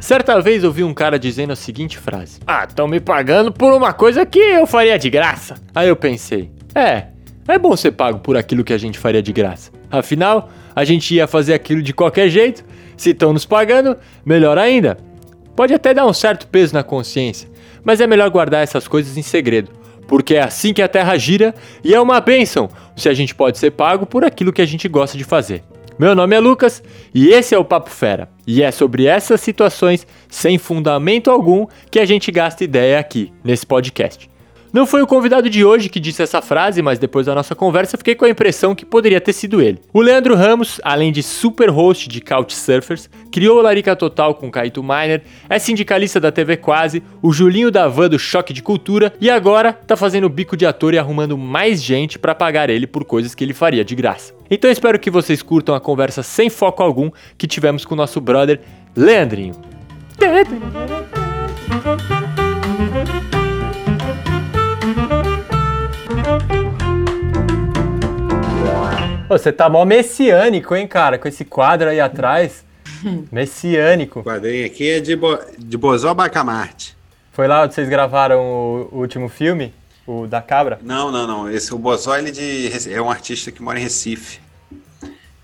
Certa vez ouvi um cara dizendo a seguinte frase: Ah, estão me pagando por uma coisa que eu faria de graça. Aí eu pensei: É, é bom ser pago por aquilo que a gente faria de graça. Afinal, a gente ia fazer aquilo de qualquer jeito. Se estão nos pagando, melhor ainda. Pode até dar um certo peso na consciência, mas é melhor guardar essas coisas em segredo, porque é assim que a Terra gira e é uma bênção se a gente pode ser pago por aquilo que a gente gosta de fazer. Meu nome é Lucas e esse é o Papo Fera. E é sobre essas situações sem fundamento algum que a gente gasta ideia aqui nesse podcast. Não foi o convidado de hoje que disse essa frase, mas depois da nossa conversa fiquei com a impressão que poderia ter sido ele. O Leandro Ramos, além de super host de Couchsurfers, criou o Larica Total com Kaito Miner, é sindicalista da TV Quase, o Julinho da Van do Choque de Cultura e agora tá fazendo bico de ator e arrumando mais gente para pagar ele por coisas que ele faria de graça. Então espero que vocês curtam a conversa sem foco algum que tivemos com o nosso brother Leandrinho. Você tá mó messiânico, hein, cara? Com esse quadro aí atrás. Messiânico. O quadrinho aqui é de, Bo... de Bozó Bacamarte. Foi lá onde vocês gravaram o, o último filme? O da cabra? Não, não, não. Esse, o Bozó ele de, é um artista que mora em Recife.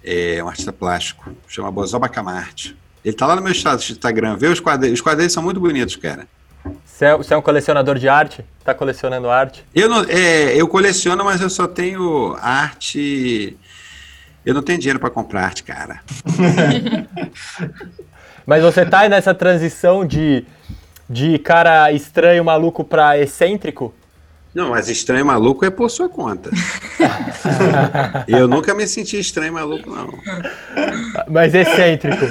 É um artista plástico. Chama Bozó Bacamarte. Ele tá lá no meu Instagram. Vê os quadrinhos. Os quadrinhos são muito bonitos, cara. Você é, você é um colecionador de arte? Tá colecionando arte? Eu, não, é, eu coleciono, mas eu só tenho arte. Eu não tenho dinheiro para comprar arte, cara. mas você tá nessa transição de, de cara estranho, maluco para excêntrico? Não, mas estranho maluco é por sua conta. eu nunca me senti estranho maluco, não. Mas excêntrico.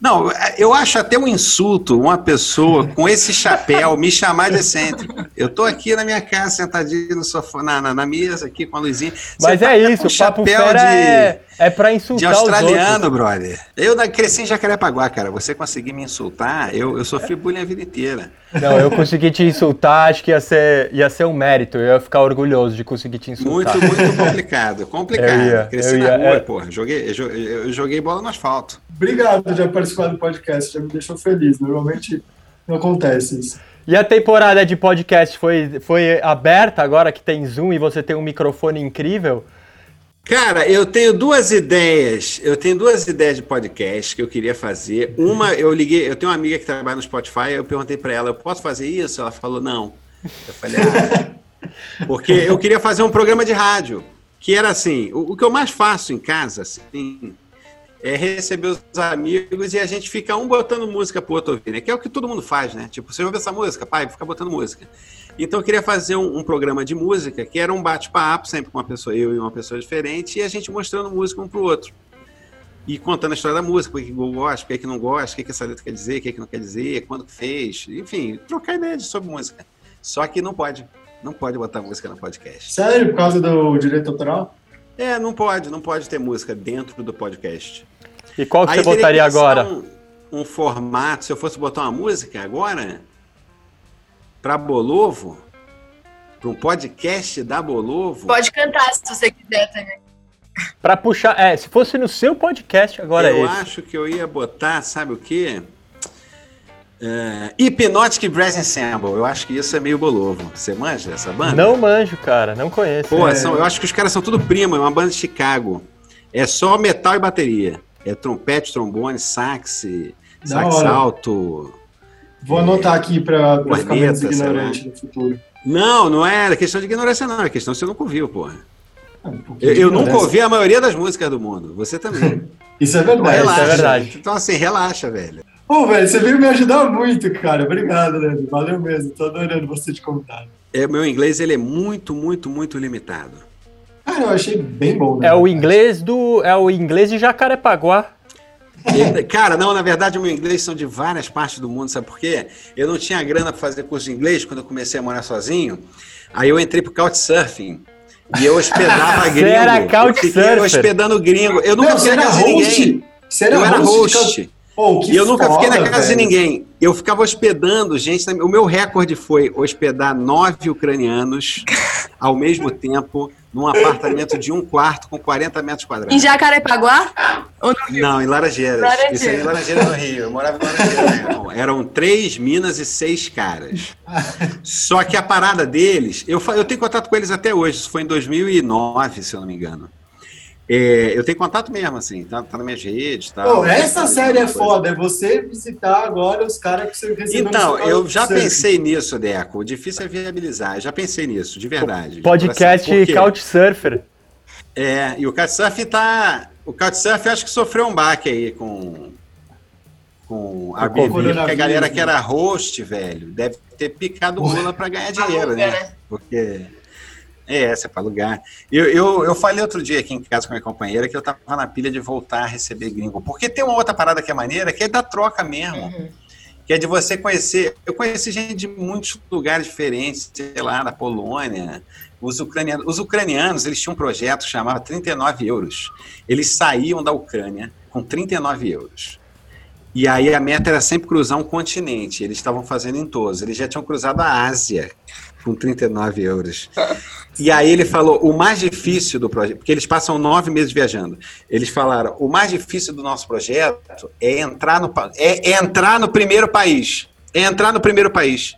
Não, eu acho até um insulto uma pessoa com esse chapéu me chamar de excêntrico. Eu tô aqui na minha casa, sentadinho no sofá, na, na, na mesa aqui com a luzinha. Mas é tá isso, o papo fera de, é, é pra insultar De australiano, brother. Eu cresci em Jacarepaguá, cara. Você conseguir me insultar, eu, eu sofri bullying a vida inteira. Não, eu consegui te insultar, acho que ia ser, ia ser um mérito. Eu ia ficar orgulhoso de conseguir te insultar. Muito, muito complicado. Complicado. Ia, cresci na rua, é... porra. Joguei, eu, eu joguei bola no asfalto. Obrigado de participar do podcast, já me deixou feliz. Normalmente não acontece isso. E a temporada de podcast foi, foi aberta agora que tem Zoom e você tem um microfone incrível? Cara, eu tenho duas ideias. Eu tenho duas ideias de podcast que eu queria fazer. Uma, eu liguei, eu tenho uma amiga que trabalha no Spotify, eu perguntei para ela, eu posso fazer isso? Ela falou, não. Eu falei, ah, porque eu queria fazer um programa de rádio, que era assim, o, o que eu mais faço em casa, assim, é receber os amigos e a gente fica um botando música pro outro ouvir, né? Que é o que todo mundo faz, né? Tipo, você ouve essa música, pai, fica botando música. Então eu queria fazer um, um programa de música que era um bate-papo, sempre com uma pessoa, eu e uma pessoa diferente, e a gente mostrando música um pro outro. E contando a história da música, por que gosta, por que não gosta, o que, que essa letra quer dizer, o que, que não quer dizer, quando que fez, enfim, trocar ideia sobre música. Só que não pode, não pode botar música no podcast. Sério? Por causa do direito autoral? É, não pode, não pode ter música dentro do podcast. E qual que Aí você botaria agora? Um, um, formato, se eu fosse botar uma música agora, para Bolovo, para um podcast da Bolovo. Pode cantar se você quiser também. Para puxar, é, se fosse no seu podcast agora Eu é acho que eu ia botar, sabe o quê? Uh, Hypnotic Brass Ensemble. Eu acho que isso é meio bolovo. Você manja essa banda? Não manjo, cara. Não conheço. Pô, é. são, eu acho que os caras são tudo primo. É uma banda de Chicago. É só metal e bateria é, trompete, trombone, sax, sax alto. Vou anotar aqui para ficar menos ignorante no futuro. Não, não é, é questão de ignorância, não. É questão que você nunca ouviu, porra. Ah, um eu, eu nunca ouvi a maioria das músicas do mundo. Você também. Isso é verdade. Relaxa, isso é verdade. Então, assim, relaxa, velho. Ô, oh, velho, você veio me ajudar muito, cara. Obrigado, Leandro. Valeu mesmo. Tô adorando você de convidado. É, meu inglês, ele é muito, muito, muito limitado. Cara, eu achei bem bom. Né? É o inglês do. É o inglês de Jacarepaguá. Cara, não, na verdade, o meu inglês são de várias partes do mundo, sabe por quê? Eu não tinha grana para fazer curso de inglês quando eu comecei a morar sozinho. Aí eu entrei pro Couchsurfing. E eu hospedava gringo. Você era couchsurfing? Eu hospedando gringo. Eu nunca não, você era host? Ninguém. Você era eu host? Era host. Pô, que E eu nunca fiquei na foda, casa de velho. ninguém. Eu ficava hospedando gente. O meu recorde foi hospedar nove ucranianos ao mesmo tempo num apartamento de um quarto com 40 metros Em quadrados. Jacarepaguá? Ou no Não, em Laranjeiras. Laranjeiras. Isso aí em Laranjeiras no Rio. Eu morava em Laranjeiras. Não, eram três minas e seis caras. Só que a parada deles, eu, eu tenho contato com eles até hoje. Isso foi em 2009, se eu não me engano. É, eu tenho contato mesmo, assim, tá, tá nas minhas redes. Tá, Pô, essa Tá, série é coisa. foda, é você visitar agora os caras que você recebeu no Então, eu já pensei nisso, Deco. O difícil é viabilizar. Eu já pensei nisso, de verdade. de Podcast? Couchsurfer. É, e o Couchsurf tá. O Couchsurf acho que sofreu um baque aí com. Com a Bibi, porque a galera né? que era host, velho, deve ter picado mula pra ganhar dinheiro, né? né? Porque. É, essa é pra alugar. Eu, eu, eu falei outro dia aqui em casa com a minha companheira que eu tava na pilha de voltar a receber gringo. Porque tem uma outra parada que é maneira, que é da troca mesmo. Uhum. Que é de você conhecer. Eu conheci gente de muitos lugares diferentes, sei lá, da Polônia. Os ucranianos, os ucranianos, eles tinham um projeto que chamava 39 euros. Eles saíam da Ucrânia com 39 euros. E aí a meta era sempre cruzar um continente. Eles estavam fazendo em todos. Eles já tinham cruzado a Ásia com 39 euros. E aí ele falou, o mais difícil do projeto, porque eles passam nove meses viajando. Eles falaram, o mais difícil do nosso projeto é entrar no, é, é entrar no primeiro país. É entrar no primeiro país.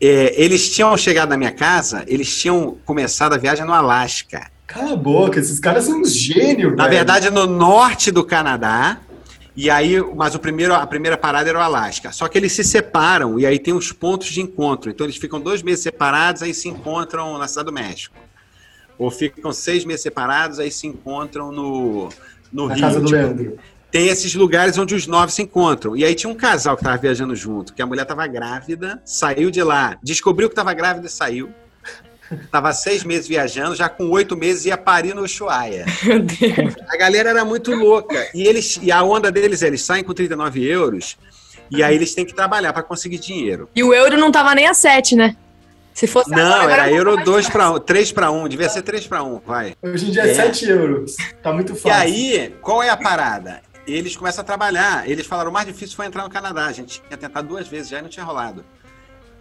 É, eles tinham chegado na minha casa, eles tinham começado a viagem no Alasca. Cala a boca, esses caras são uns gênios, Na velho. verdade, no norte do Canadá. E aí, mas o primeiro, a primeira parada era o Alasca. Só que eles se separam e aí tem os pontos de encontro. Então eles ficam dois meses separados, aí se encontram na Cidade do México. Ou ficam seis meses separados, aí se encontram no, no na Rio. casa do Tipo, Leandro. tem esses lugares onde os nove se encontram. E aí tinha um casal que tava viajando junto, que a mulher tava grávida, saiu de lá, descobriu que tava grávida e saiu. Tava seis meses viajando, já com oito meses ia parir no Ushuaia. Meu Deus. A galera era muito louca. E, eles, e a onda deles é, eles saem com 39 euros e aí eles têm que trabalhar para conseguir dinheiro. E o euro não tava nem a 7, né? Se fosse Não, agora era um euro pouco 2 mais para 1, 3 para 1, devia ser 3 para 1, vai. Hoje em dia é, É. 7 euros. Tá muito E fácil. aí, qual é a parada? Eles começam a trabalhar. Eles falaram: o mais difícil foi entrar no Canadá. A gente tinha tentado duas vezes já e não tinha rolado.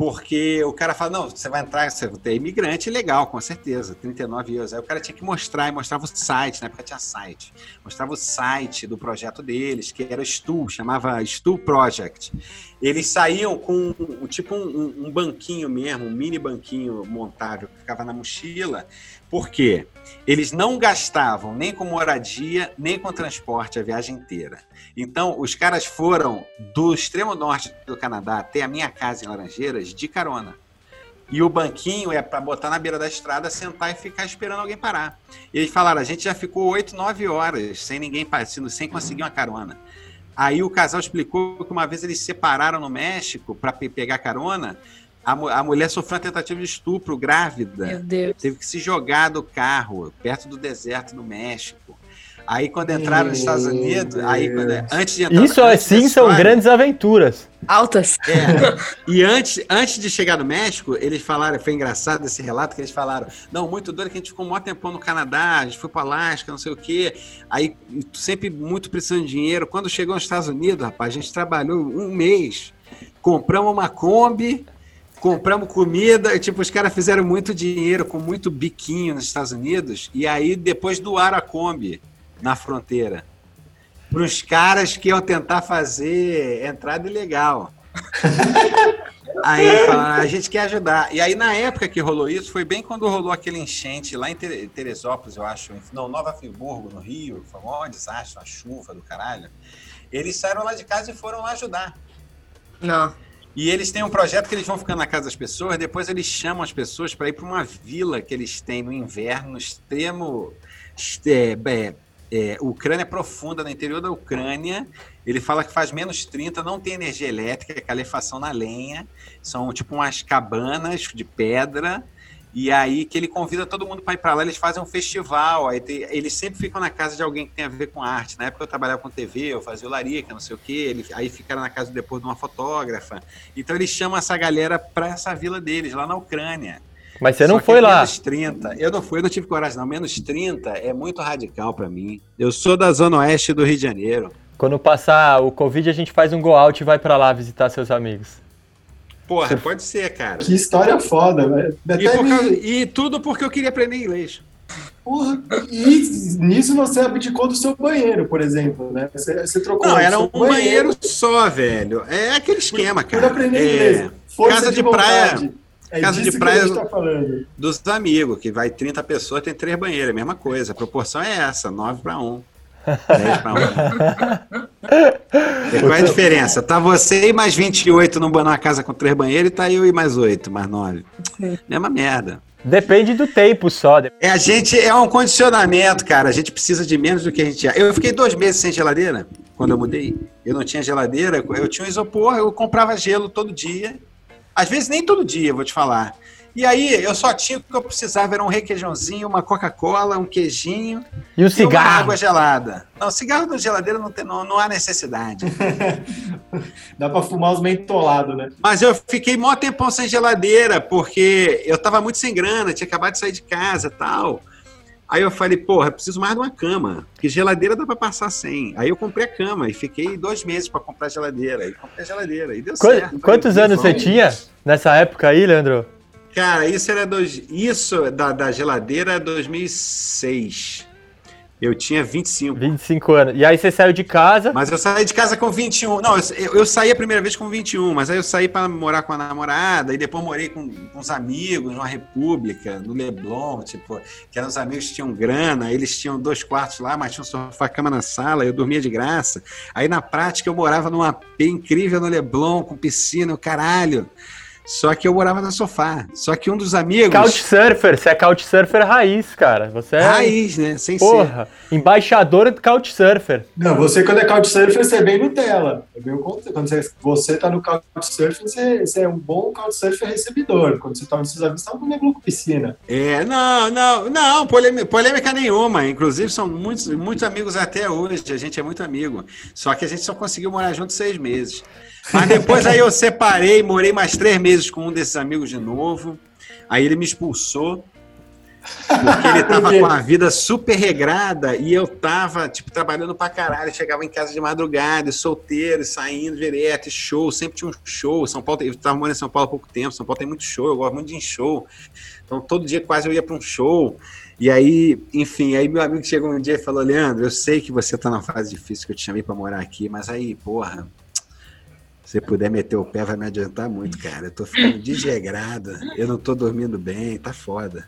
Porque o cara fala: não, você vai entrar, você é imigrante legal, com certeza, 39 euros. Aí o cara tinha que mostrar, e mostrava o site, na época tinha site. Mostrava o site do projeto deles, que era Stu, chamava Stu Project. Eles saíam com tipo um, um banquinho mesmo, um mini banquinho montável que ficava na mochila. Por quê? Eles não gastavam nem com moradia, nem com transporte a viagem inteira. Então, os caras foram do extremo norte do Canadá até a minha casa em Laranjeiras de carona. E o banquinho é para botar na beira da estrada, sentar e ficar esperando alguém parar. E eles falaram: a gente já ficou 8, 9 horas sem ninguém passando, sem conseguir uma carona. Aí o casal explicou que uma vez eles se separaram no México para pegar carona. A, a mulher sofreu uma tentativa de estupro grávida Meu Deus. teve que se jogar do carro perto do deserto do México. Aí quando entraram nos Estados Meu Unidos, aí quando, Deus. antes de entrar, Isso antes assim dessa são história- grandes aventuras. Altas. É. E antes, antes de chegar no México, eles falaram, foi engraçado esse relato que eles falaram, não, muito doido que a gente ficou um maior tempão no Canadá, a gente foi para Alasca, não sei o quê. Aí sempre muito precisando de dinheiro. Quando chegou nos Estados Unidos, rapaz, a gente trabalhou um mês, compramos uma Kombi, compramos comida, tipo, os caras fizeram muito dinheiro com muito biquinho nos Estados Unidos, e aí depois doaram a Kombi na fronteira. Para os caras que iam tentar fazer entrada ilegal. Aí falaram, a gente quer ajudar. E aí, na época que rolou isso, foi bem quando rolou aquele enchente lá em Tere- Teresópolis, eu acho. Não, Nova Friburgo, no Rio. Foi um maior desastre, uma chuva do caralho. Eles saíram lá de casa e foram lá ajudar. Não. E eles têm um projeto que eles vão ficando na casa das pessoas, depois eles chamam as pessoas para ir para uma vila que eles têm no inverno, no extremo. É, é, é, Ucrânia profunda, no interior da Ucrânia. Ele fala que faz menos 30, não tem energia elétrica, é calefação na lenha. São tipo umas cabanas de pedra. E aí que ele convida todo mundo para ir para lá, eles fazem um festival. Aí tem- eles sempre ficam na casa de alguém que tem a ver com arte. Na época eu trabalhava com TV, eu fazia o Larica, não sei o quê. Ele, aí ficaram na casa depois de uma fotógrafa. Então eles chamam essa galera para essa vila deles, lá na Ucrânia. Mas você não Só que foi lá. Menos 30. Eu não fui, eu não tive coragem, não. Menos 30 é muito radical para mim. Eu sou da zona oeste do Rio de Janeiro. Quando passar o Covid, a gente faz um go out e vai pra lá visitar seus amigos. Porra, pode ser, cara. Que história foda, velho. E, por me- causa- e tudo porque eu queria aprender inglês. Porra, e nisso você abdicou do seu banheiro, por exemplo, né? Você, você trocou Não, era um banheiro só, velho. É aquele esquema, por cara. aprender É, inglês. Força casa de vontade. praia- É casa de praia- tá dos amigos, que vai 30 pessoas, tem três banheiros, é a mesma coisa. A proporção é essa, 9 para 1. 10 para 1. Qual é a diferença? Tá você e mais 28 num- numa casa com três banheiros e tá eu e mais 8, mais 9. Mesma merda. Depende do tempo só. É, a gente é um condicionamento, cara. A gente precisa de menos do que a gente é. Eu fiquei dois meses sem geladeira quando eu mudei. Eu não tinha geladeira, eu tinha um isopor, eu comprava gelo todo dia. Às vezes nem todo dia, vou te falar. E aí eu só tinha o que eu precisava, era um requeijãozinho, uma Coca-Cola, um queijinho E o e uma cigarro? água gelada. Não, cigarro na geladeira não, tem, não, não há necessidade. Dá pra fumar os mentolados, né? Mas eu fiquei mó tempão sem geladeira, porque eu tava muito sem grana, tinha acabado de sair de casa e tal. Aí eu falei, porra, eu preciso mais de uma cama, porque geladeira dá pra passar sem. Aí eu comprei a cama e fiquei dois meses pra comprar geladeira. Aí comprei a geladeira e deu Qu- certo. quantos Falei, anos você tinha nessa época aí, Leandro? Cara, isso era dois, isso da, da geladeira 2006. Eu tinha 25. 25 anos. E aí você saiu de casa. Mas eu saí de casa com 21. Não, eu, eu saí a primeira vez com 21, mas aí eu saí para morar com a namorada, e depois morei com, com uns amigos numa república, no Leblon, tipo, que eram os amigos que tinham grana, eles tinham dois quartos lá, mas tinha um sofá-cama na sala, eu dormia de graça. Aí na prática eu morava num AP incrível no Leblon, com piscina, o caralho. Só que eu morava no sofá. Só que um dos amigos. Couchsurfer, você é couchsurfer raiz, cara. Você é. Raiz, né? Sem ser. Porra, embaixadora do couchsurfer. Não, você quando é couchsurfer, você é bem Nutella. É bem o contrário. Quando você, você tá no couchsurfer, você, você é um bom couchsurfer recebidor. Quando você tá nos seus amigos, você tá com negócio com piscina. É, não, não, não, polêmica, polêmica nenhuma. Inclusive, são muitos, muitos amigos até hoje. A gente é muito amigo. Só que a gente só conseguiu morar junto seis meses. Mas depois aí eu separei, morei mais três meses com um desses amigos de novo. Aí ele me expulsou. Porque ele tava com a vida super regrada e eu tava, tipo, trabalhando pra caralho. Chegava em casa de madrugada, solteiro, saindo direto, show, sempre tinha um show. São Paulo, eu tava morando em São Paulo há pouco tempo, São Paulo tem muito show, eu gosto muito de show. Então todo dia quase eu ia pra um show. E aí, enfim, aí meu amigo chegou um dia e falou: Leandro, eu sei que você tá numa fase difícil que eu te chamei pra morar aqui, mas aí, porra, se você puder meter o pé, vai me adiantar muito, cara. Eu tô ficando desregrado, eu não tô dormindo bem, tá foda.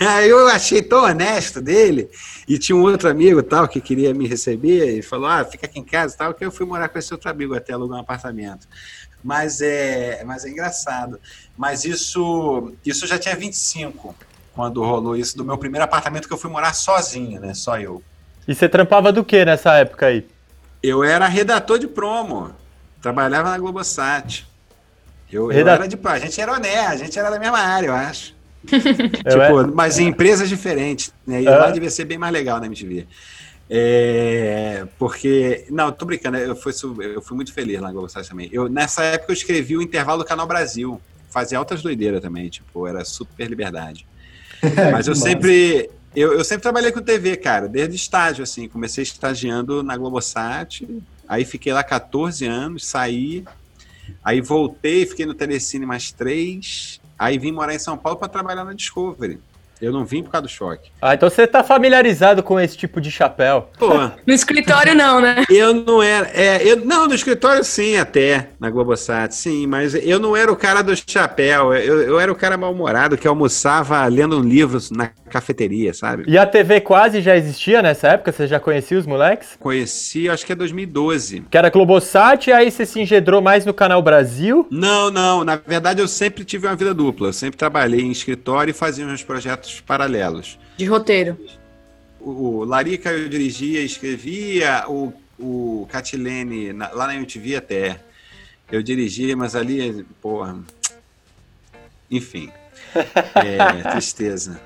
Aí eu achei tão honesto dele, e tinha um outro amigo tal que queria me receber, e falou: Ah, fica aqui em casa tal, que eu fui morar com esse outro amigo até alugar um apartamento. Mas é, mas é engraçado. Mas isso, isso já tinha 25 quando rolou isso do meu primeiro apartamento que eu fui morar sozinho, né? Só eu. E você trampava do que nessa época aí? Eu era redator de promo, trabalhava na Globosat. Eu, eu Reda- era de. A gente era honesto, a gente era da mesma área, eu acho. Eu tipo, é- mas em empresas diferentes, né? E Ah. lá devia ser bem mais legal na MTV. É, porque, não, tô brincando, eu fui, eu fui muito feliz lá na Globosat também. Eu, nessa época eu escrevi o intervalo do Canal Brasil, fazia altas doideiras também, tipo, era super liberdade. Mas eu sempre, eu, eu sempre trabalhei com TV, cara, desde estágio, assim. Comecei estagiando na Globosat, aí fiquei lá 14 anos, saí, aí voltei, fiquei no Telecine mais três, aí vim morar em São Paulo para trabalhar na Discovery. Eu não vim por causa do choque. Ah, então você tá familiarizado com esse tipo de chapéu. Pô, No escritório, não, né? eu não era. É, eu, não, no escritório sim, até, na Globosat, sim, mas eu não era o cara do chapéu. Eu, eu era o cara mal-humorado que almoçava lendo um livro na cafeteria, sabe? E a TV quase já existia nessa época? Você já conhecia os moleques? Conheci, acho que é 2012. Que era Globosat, aí você se engedrou mais no Canal Brasil. Não, não. Na verdade, eu sempre tive uma vida dupla. Eu sempre trabalhei em escritório e fazia meus projetos paralelos. De roteiro. O, o Larica eu dirigia, escrevia, o, o Catilene, na- lá na MTV até, eu dirigia, mas ali, porra. Enfim. É, tristeza.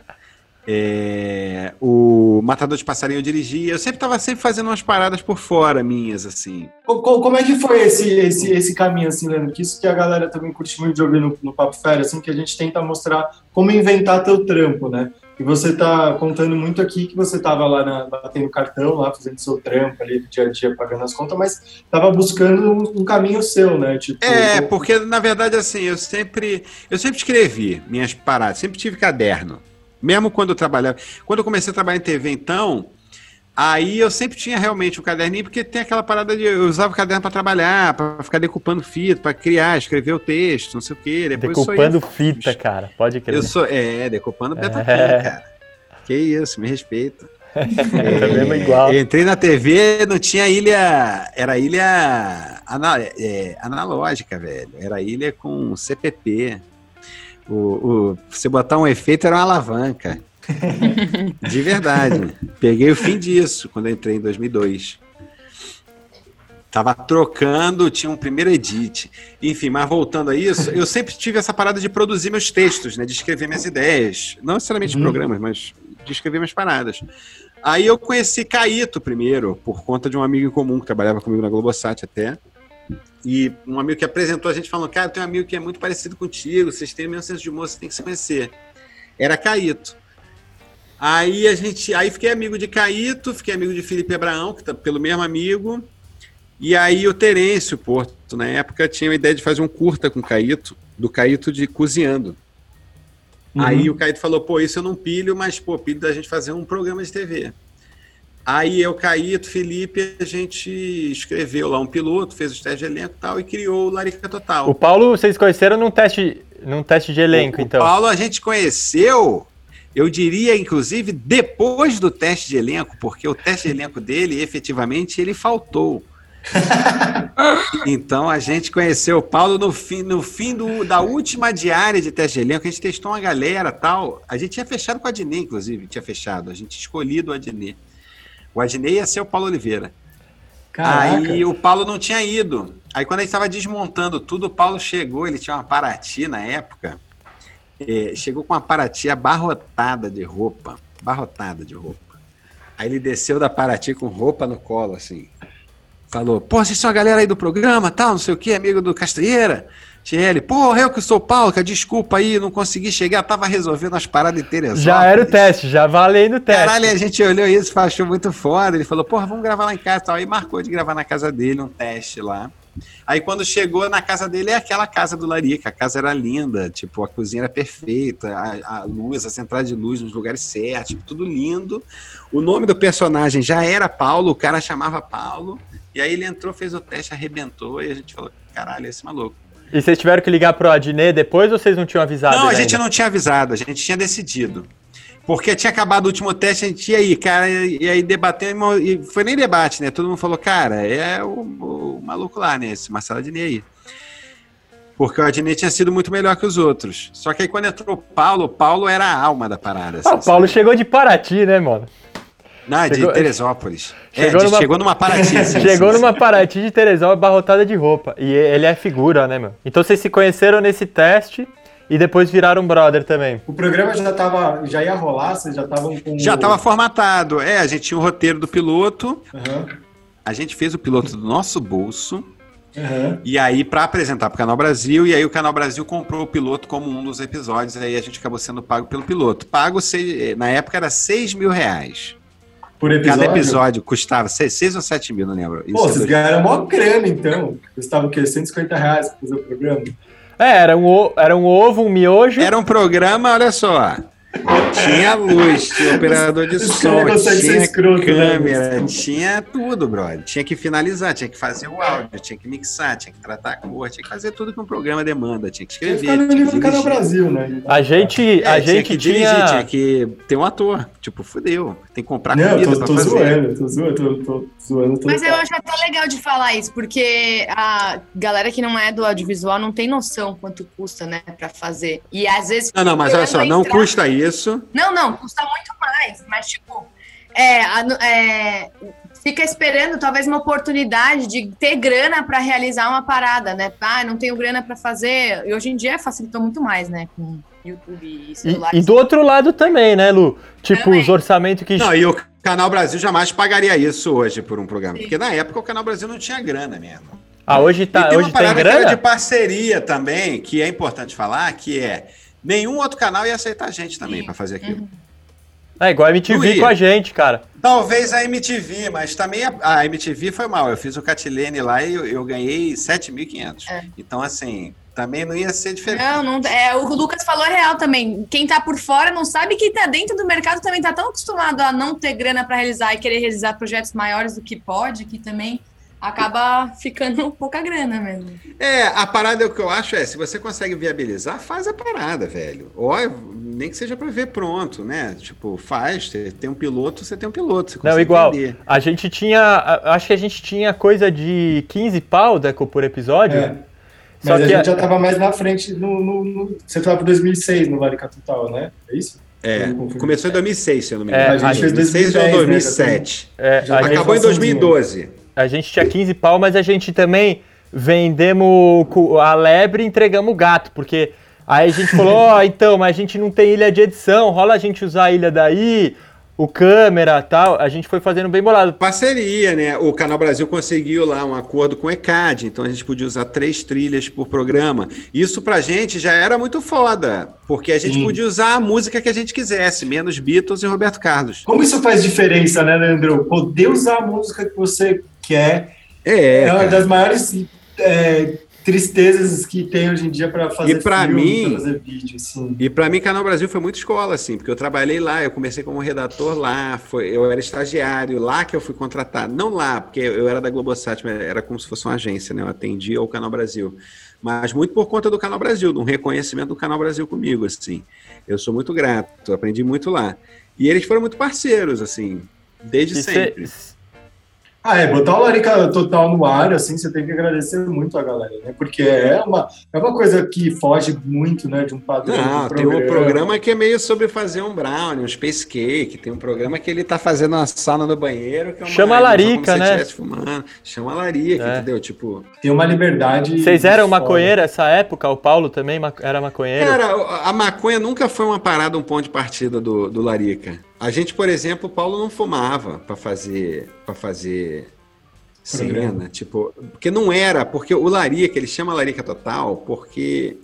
É, o Matador de Passarinho eu dirigia. Eu sempre tava sempre fazendo umas paradas por fora minhas, assim. Co- co- Como é que foi esse, esse, esse caminho, assim, Leandro? Que isso que a galera também curte muito de ouvir no, no Papo Fera, assim, que a gente tenta mostrar como inventar teu trampo, né? E você tá contando muito aqui que você tava lá na, batendo cartão, lá fazendo seu trampo ali do dia a dia, pagando as contas, mas tava buscando um, um caminho seu, né? Tipo, É, como- porque na verdade assim, eu sempre eu sempre escrevi minhas paradas, sempre tive caderno. Mesmo quando eu trabalhava, quando eu comecei a trabalhar em TV, então, aí eu sempre tinha realmente o caderninho, porque tem aquela parada de eu usava o caderno para trabalhar, para ficar decupando fita, para criar, escrever o texto, não sei o quê, depois Decupando fita, cara. Pode crer. Eu sou, é, decupando Betaplan, É. cara. Que isso, me respeita. Também é igual. Entrei na TV, não tinha ilha. Era ilha ana- é, analógica, velho. Era ilha com CPP. O, o, você botar um efeito era uma alavanca. De verdade. Peguei o fim disso quando eu entrei em 2002. Tava trocando, tinha um primeiro edit. Enfim, mas voltando a isso, eu sempre tive essa parada de produzir meus textos, né? De escrever minhas ideias. Não necessariamente Uhum. programas, mas de escrever minhas paradas. Aí eu conheci Caíto primeiro, por conta de um amigo em comum que trabalhava comigo na Globosat até. E um amigo que apresentou a gente falando, cara, tem um amigo que é muito parecido contigo, vocês têm o mesmo senso de humor, você tem que se conhecer. Era Caíto. Aí a gente, aí fiquei amigo de Caíto, fiquei amigo de Felipe Abraão, que tá pelo mesmo amigo. E aí o Terêncio Porto, na época, tinha a ideia de fazer um curta com o Caíto, do Caíto de cozinhando. Uhum. Aí o Caíto falou, pô, isso eu não pilho, mas, pô, pilho da gente fazer um programa de TV. Aí eu, Caíto, Felipe, a gente escreveu lá um piloto, fez os testes de elenco e tal, e criou o Larica Total. O Paulo, vocês conheceram num teste, num teste de elenco, o, então. O Paulo a gente conheceu, eu diria, inclusive, depois do teste de elenco, porque o teste de elenco dele, efetivamente, ele faltou. então a gente conheceu o Paulo no fim, no fim do, da última diária de teste de elenco, a gente testou uma galera tal. A gente tinha fechado com o Adnet, inclusive, tinha fechado. A gente tinha escolhido o Adnet. O Adnet ia ser o Paulo Oliveira. Caraca. Aí o Paulo não tinha ido. Aí quando a gente estava desmontando tudo, o Paulo chegou, ele tinha uma Paraty na época. É, chegou com uma Paraty abarrotada de roupa. Abarrotada de roupa. Aí ele desceu da Paraty com roupa no colo, assim. Falou, pô, vocês são a galera aí do programa, tal, não sei o que, amigo do Castanheira. Tinha ele, pô, eu que sou Paulo, desculpa aí, não consegui chegar, tava resolvendo as paradas Teresópolis. Já era o teste, já valendo o teste. Caralho, a gente olhou isso, achou muito foda. Ele falou, porra, vamos gravar lá em casa e tal. Aí marcou de gravar na casa dele, um teste lá. Aí quando chegou na casa dele, é aquela casa do Larica. A casa era linda, tipo, a cozinha era perfeita, a, a luz, a entradas de luz nos lugares certos, tipo, tudo lindo. O nome do personagem já era Paulo, o cara chamava Paulo. E aí ele entrou, fez o teste, arrebentou, e a gente falou, caralho, esse maluco. E vocês tiveram que ligar pro Adnet depois ou vocês não tinham avisado? Não, a gente ainda? não tinha avisado, a gente tinha decidido. Porque tinha acabado o último teste, a gente ia aí, cara, e aí debatemos, e foi nem debate, né? Todo mundo falou, cara, é o, o maluco lá, né? Esse Marcelo Adnet aí. Porque o Adnet tinha sido muito melhor que os outros. Só que aí quando entrou o Paulo, o Paulo era a alma da parada. Ah, assim, o Paulo sabe? chegou de Paraty, né, mano? Não, de chegou- Teresópolis. chegou é, de- numa- chegou numa Paraty. assim, Chegou assim, numa Paraty de Teresópolis abarrotada de roupa. E ele é figura, né, meu? Então vocês se conheceram nesse teste e depois viraram brother também. O programa já tava, já ia rolar, vocês já estavam com. Já estava formatado. É, a gente tinha o roteiro do piloto, Aham, a gente fez o piloto do nosso bolso. aham. E aí, para apresentar para o Canal Brasil, e aí o Canal Brasil comprou o piloto como um dos episódios, aí a gente acabou sendo pago pelo piloto. Pago, seis- na época, era 6 mil reais. Por episódio. Cada episódio custava 6 ou 7 mil, não lembro. Pô, é vocês dois- ganharam mó grana, então. Custava o quê? 150 reais pra fazer o programa? É, era um, o- era um ovo, um miojo. Era um programa, olha só. Tinha luz, tinha operador de Esse som, tinha escroto, né? câmera, tinha tudo, brother. Tinha que finalizar, tinha que fazer o áudio, tinha que mixar, tinha que tratar a cor, tinha que fazer tudo que um programa demanda, tinha que Tinha que escrever, ficar no Canal. Brasil, né? A gente, É, a tinha gente que tinha. dirigir, tinha que ter um ator. Tipo, fudeu. Tem que comprar Não, comida eu tô, pra tô fazer. zoando, tô zoando, tô, tô zoando. Tô... Mas eu acho até legal de falar isso, porque a galera que não é do audiovisual não tem noção quanto custa, né, pra fazer. E às vezes. Não, não, mas olha só, não entrar- custa isso. Não, não, custa muito mais. Mas, tipo, é, é, fica esperando talvez uma oportunidade de ter grana para realizar uma parada, né? Ah, não tenho grana para fazer. E hoje em dia facilitou muito mais, né? Com YouTube e E, celular. e do outro lado também, né, Lu? Tipo, Também. os orçamentos que. Não, e o Canal Brasil jamais pagaria isso hoje por um programa. Sim. Porque na época o Canal Brasil não tinha grana mesmo. Ah, hoje e tá, tem hoje uma tem parada que era grana? de parceria também, que é importante falar, que é nenhum outro canal ia aceitar a gente também para fazer aquilo. É igual a MTV com a gente, cara. Talvez a MTV, mas também a, a MTV foi mal. Eu fiz o Catilene lá e eu, eu ganhei 7.500. É. Então, assim, também não ia ser diferente. Não, não, é, o Lucas falou real também. Quem tá por fora não sabe que tá dentro do mercado também tá tão acostumado a não ter grana para realizar e querer realizar projetos maiores do que pode, que também acaba ficando pouca grana mesmo. É, a parada o que eu acho é, se você consegue viabilizar, faz a parada, velho. Ou nem que seja para ver pronto, né? Tipo, faz, você tem um piloto, você tem um piloto. Você Não, igual. vender. A gente tinha. Acho que a gente tinha coisa de 15 pau, Deco, por episódio. É. Só Mas a que gente já tava mais na frente no. no, no você tava para 2006 no Vale Capital, né? É isso? É, começou em 2006, se eu não me É, engano. a gente fez 2006 ou 2010, né, 2007. é, Acabou em inflaçãozinha. 2012. A gente tinha 15 pau, mas a gente também vendemos a lebre e entregamos o gato, porque aí a gente falou, ó, então, mas a gente não tem ilha de edição, rola a gente usar a ilha daí, o câmera tal. A gente foi fazendo bem bolado. Parceria, né? O Canal Brasil conseguiu lá um acordo com o ECAD, então a gente podia usar três trilhas por programa. Isso pra gente já era muito foda, porque a gente Sim. podia usar a música que a gente quisesse, menos Beatles e Roberto Carlos. Como isso faz diferença, né, Leandro? Poder usar a música que você quer É, é, uma cara. das maiores é, tristezas que tem hoje em dia para fazer E filme, mim- pra fazer vídeo, assim. E para mim, Canal Brasil foi muito escola, assim, porque eu trabalhei lá, eu comecei como redator lá, foi, eu era estagiário, lá que eu fui contratado. Não lá, porque eu era da Globosat, mas era como se fosse uma agência, né? Eu atendia o Canal Brasil. Mas muito por conta do Canal Brasil, de um reconhecimento do Canal Brasil comigo, assim. Eu sou muito grato, aprendi muito lá. E eles foram muito parceiros, assim, desde E cê- sempre. Ah, é, botar o Larica Total no ar, assim, você tem que agradecer muito a galera, né? Porque é uma, é uma coisa que foge muito, né, de um padrão Não, tem um programa que é meio sobre fazer um brownie, um space cake. Tem um programa que ele tá fazendo uma sauna no banheiro. Que é uma Chama a larica, como se né? Chama a larica, É. entendeu? Tipo, Tem uma liberdade... Vocês eram maconheiro essa época? O Paulo também era maconheiro? Cara, a maconha nunca foi uma parada, um ponto de partida do, do Larica. A gente, por exemplo, o Paulo não fumava para fazer para fazer cena, tipo, porque não era, porque o Larica, ele chama Larica Total, porque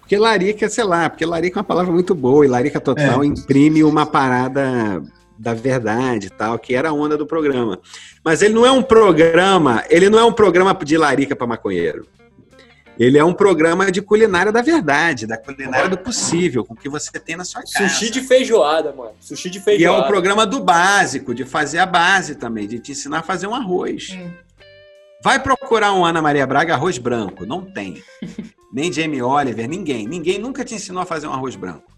porque Larica, sei lá, porque Larica é uma palavra muito boa e Larica Total É. imprime uma parada da verdade e tal, que era a onda do programa. Mas ele não é um programa, ele não é um programa de Larica para maconheiro. Ele é um programa de culinária da verdade, da culinária do possível, com o que você tem na sua casa. Sushi de feijoada, mano. Sushi de E é feijoada. um programa do básico, de fazer a base também, de te ensinar a fazer um arroz. Hum. Vai procurar um Ana Maria Braga arroz branco, não tem. Nem Jamie Oliver, ninguém. Ninguém nunca te ensinou a fazer um arroz branco.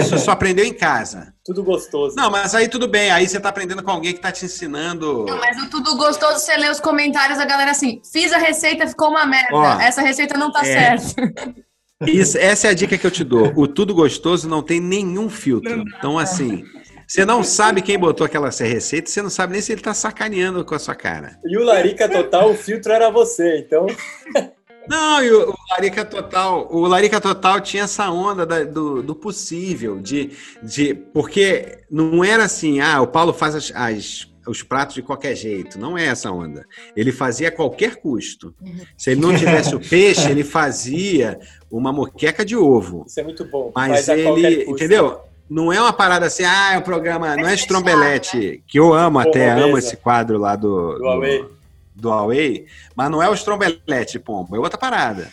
Isso só aprendeu em casa. Tudo gostoso. Não, mas aí tudo bem, aí você tá aprendendo com alguém que tá te ensinando. Não, mas o tudo gostoso, você lê os comentários da galera assim, fiz a receita, ficou uma merda. Ó, Essa receita não tá é. certa. Isso, essa é a dica que eu te dou. O tudo gostoso não tem nenhum filtro. Então, assim, você não sabe quem botou aquela receita, você não sabe nem se ele tá sacaneando com a sua cara. E o Larica Total, o filtro era você, então. Não, e o, o Larica Total, o Larica Total tinha essa onda da- do, do possível, de, de. Porque não era assim, ah, o Paulo faz as- as- os pratos de qualquer jeito. Não é essa onda. Ele fazia a qualquer custo. Se ele não tivesse o peixe, ele fazia uma moqueca de ovo. Isso é muito bom. Mas Faz a qualquer ele, custo. entendeu? Não é uma parada assim, ah, é um programa, não é estrombelete, que eu amo até, amo esse quadro lá do, Do. Do Huawei, mas não é o estrombelete, pombo, é outra parada.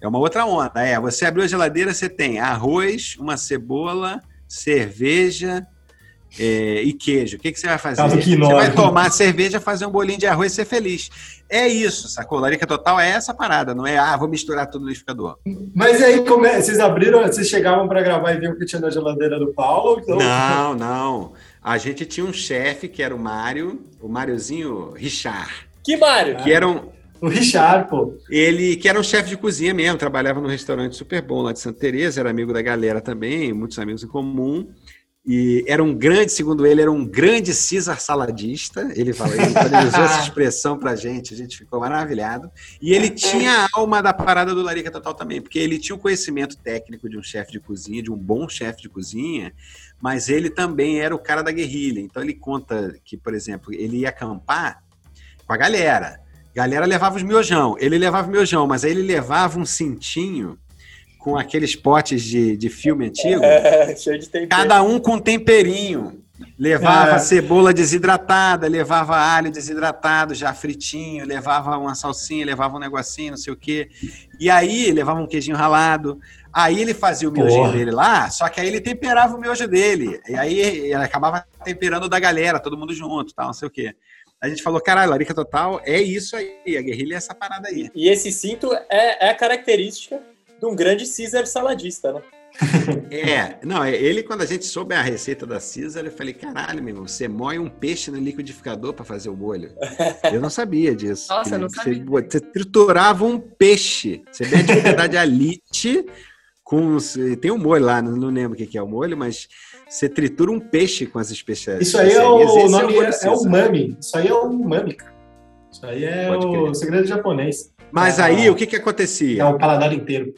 É uma outra onda. É, você abriu a geladeira, você tem arroz, uma cebola, cerveja é, e queijo. O que, que você vai fazer? Você vai tomar cerveja, fazer um bolinho de arroz e ser feliz. É isso, sacou? Larica Total é essa parada, não é, ah, vou misturar tudo no liquidificador. Mas aí, como é- vocês abriram, vocês chegavam para gravar e viam o que tinha na geladeira do Paulo? Então... Não, não. A gente tinha um chefe que era o Mário, o Máriozinho Richard, Que Mário? que era um, O Richard, pô. ele que era um chefe de cozinha mesmo, trabalhava num restaurante super bom lá de Santa Teresa, era amigo da galera também, muitos amigos em comum. E era um grande, segundo ele, era um grande César saladista. Ele falou, ele, usou essa expressão pra gente, a gente ficou maravilhado. E ele tinha a alma da parada do Larica Total também, porque ele tinha o conhecimento técnico de um chefe de cozinha, de um bom chefe de cozinha, mas ele também era o cara da guerrilha. Então ele conta que, por exemplo, ele ia acampar com a galera. A galera levava os miojão. Ele levava o miojão, mas aí ele levava um cintinho com aqueles potes de, de filme antigo, É, cheio de tempero. cada um com temperinho. Levava É. cebola desidratada, levava alho desidratado, já fritinho, levava uma salsinha, levava um negocinho, não sei o quê. E aí levava um queijinho ralado. Aí ele fazia o miojinho dele lá, só que aí ele temperava o miojo dele. E aí ele acabava temperando o da galera, todo mundo junto, tal, não sei o quê. A gente falou, caralho, Larica Total é isso aí, a guerrilha é essa parada aí. E esse cinto é, é a característica de um grande Caesar saladista, né? É, não, é- ele, quando a gente soube a receita da Caesar, eu falei, caralho, meu irmão, você moe um peixe no liquidificador para fazer o molho. Eu não sabia disso. Nossa, eu não você, sabia. Você triturava um peixe. Você mete um pedaço de alite com... Tem um molho lá, não, lembro o que é o molho, mas você tritura um peixe com as especiarias. Isso aí é o, Esse o nome é, é o mami. Isso aí é o umami, cara. Isso aí é o segredo japonês. Mas É aí, o que que acontecia? É o paladar inteiro.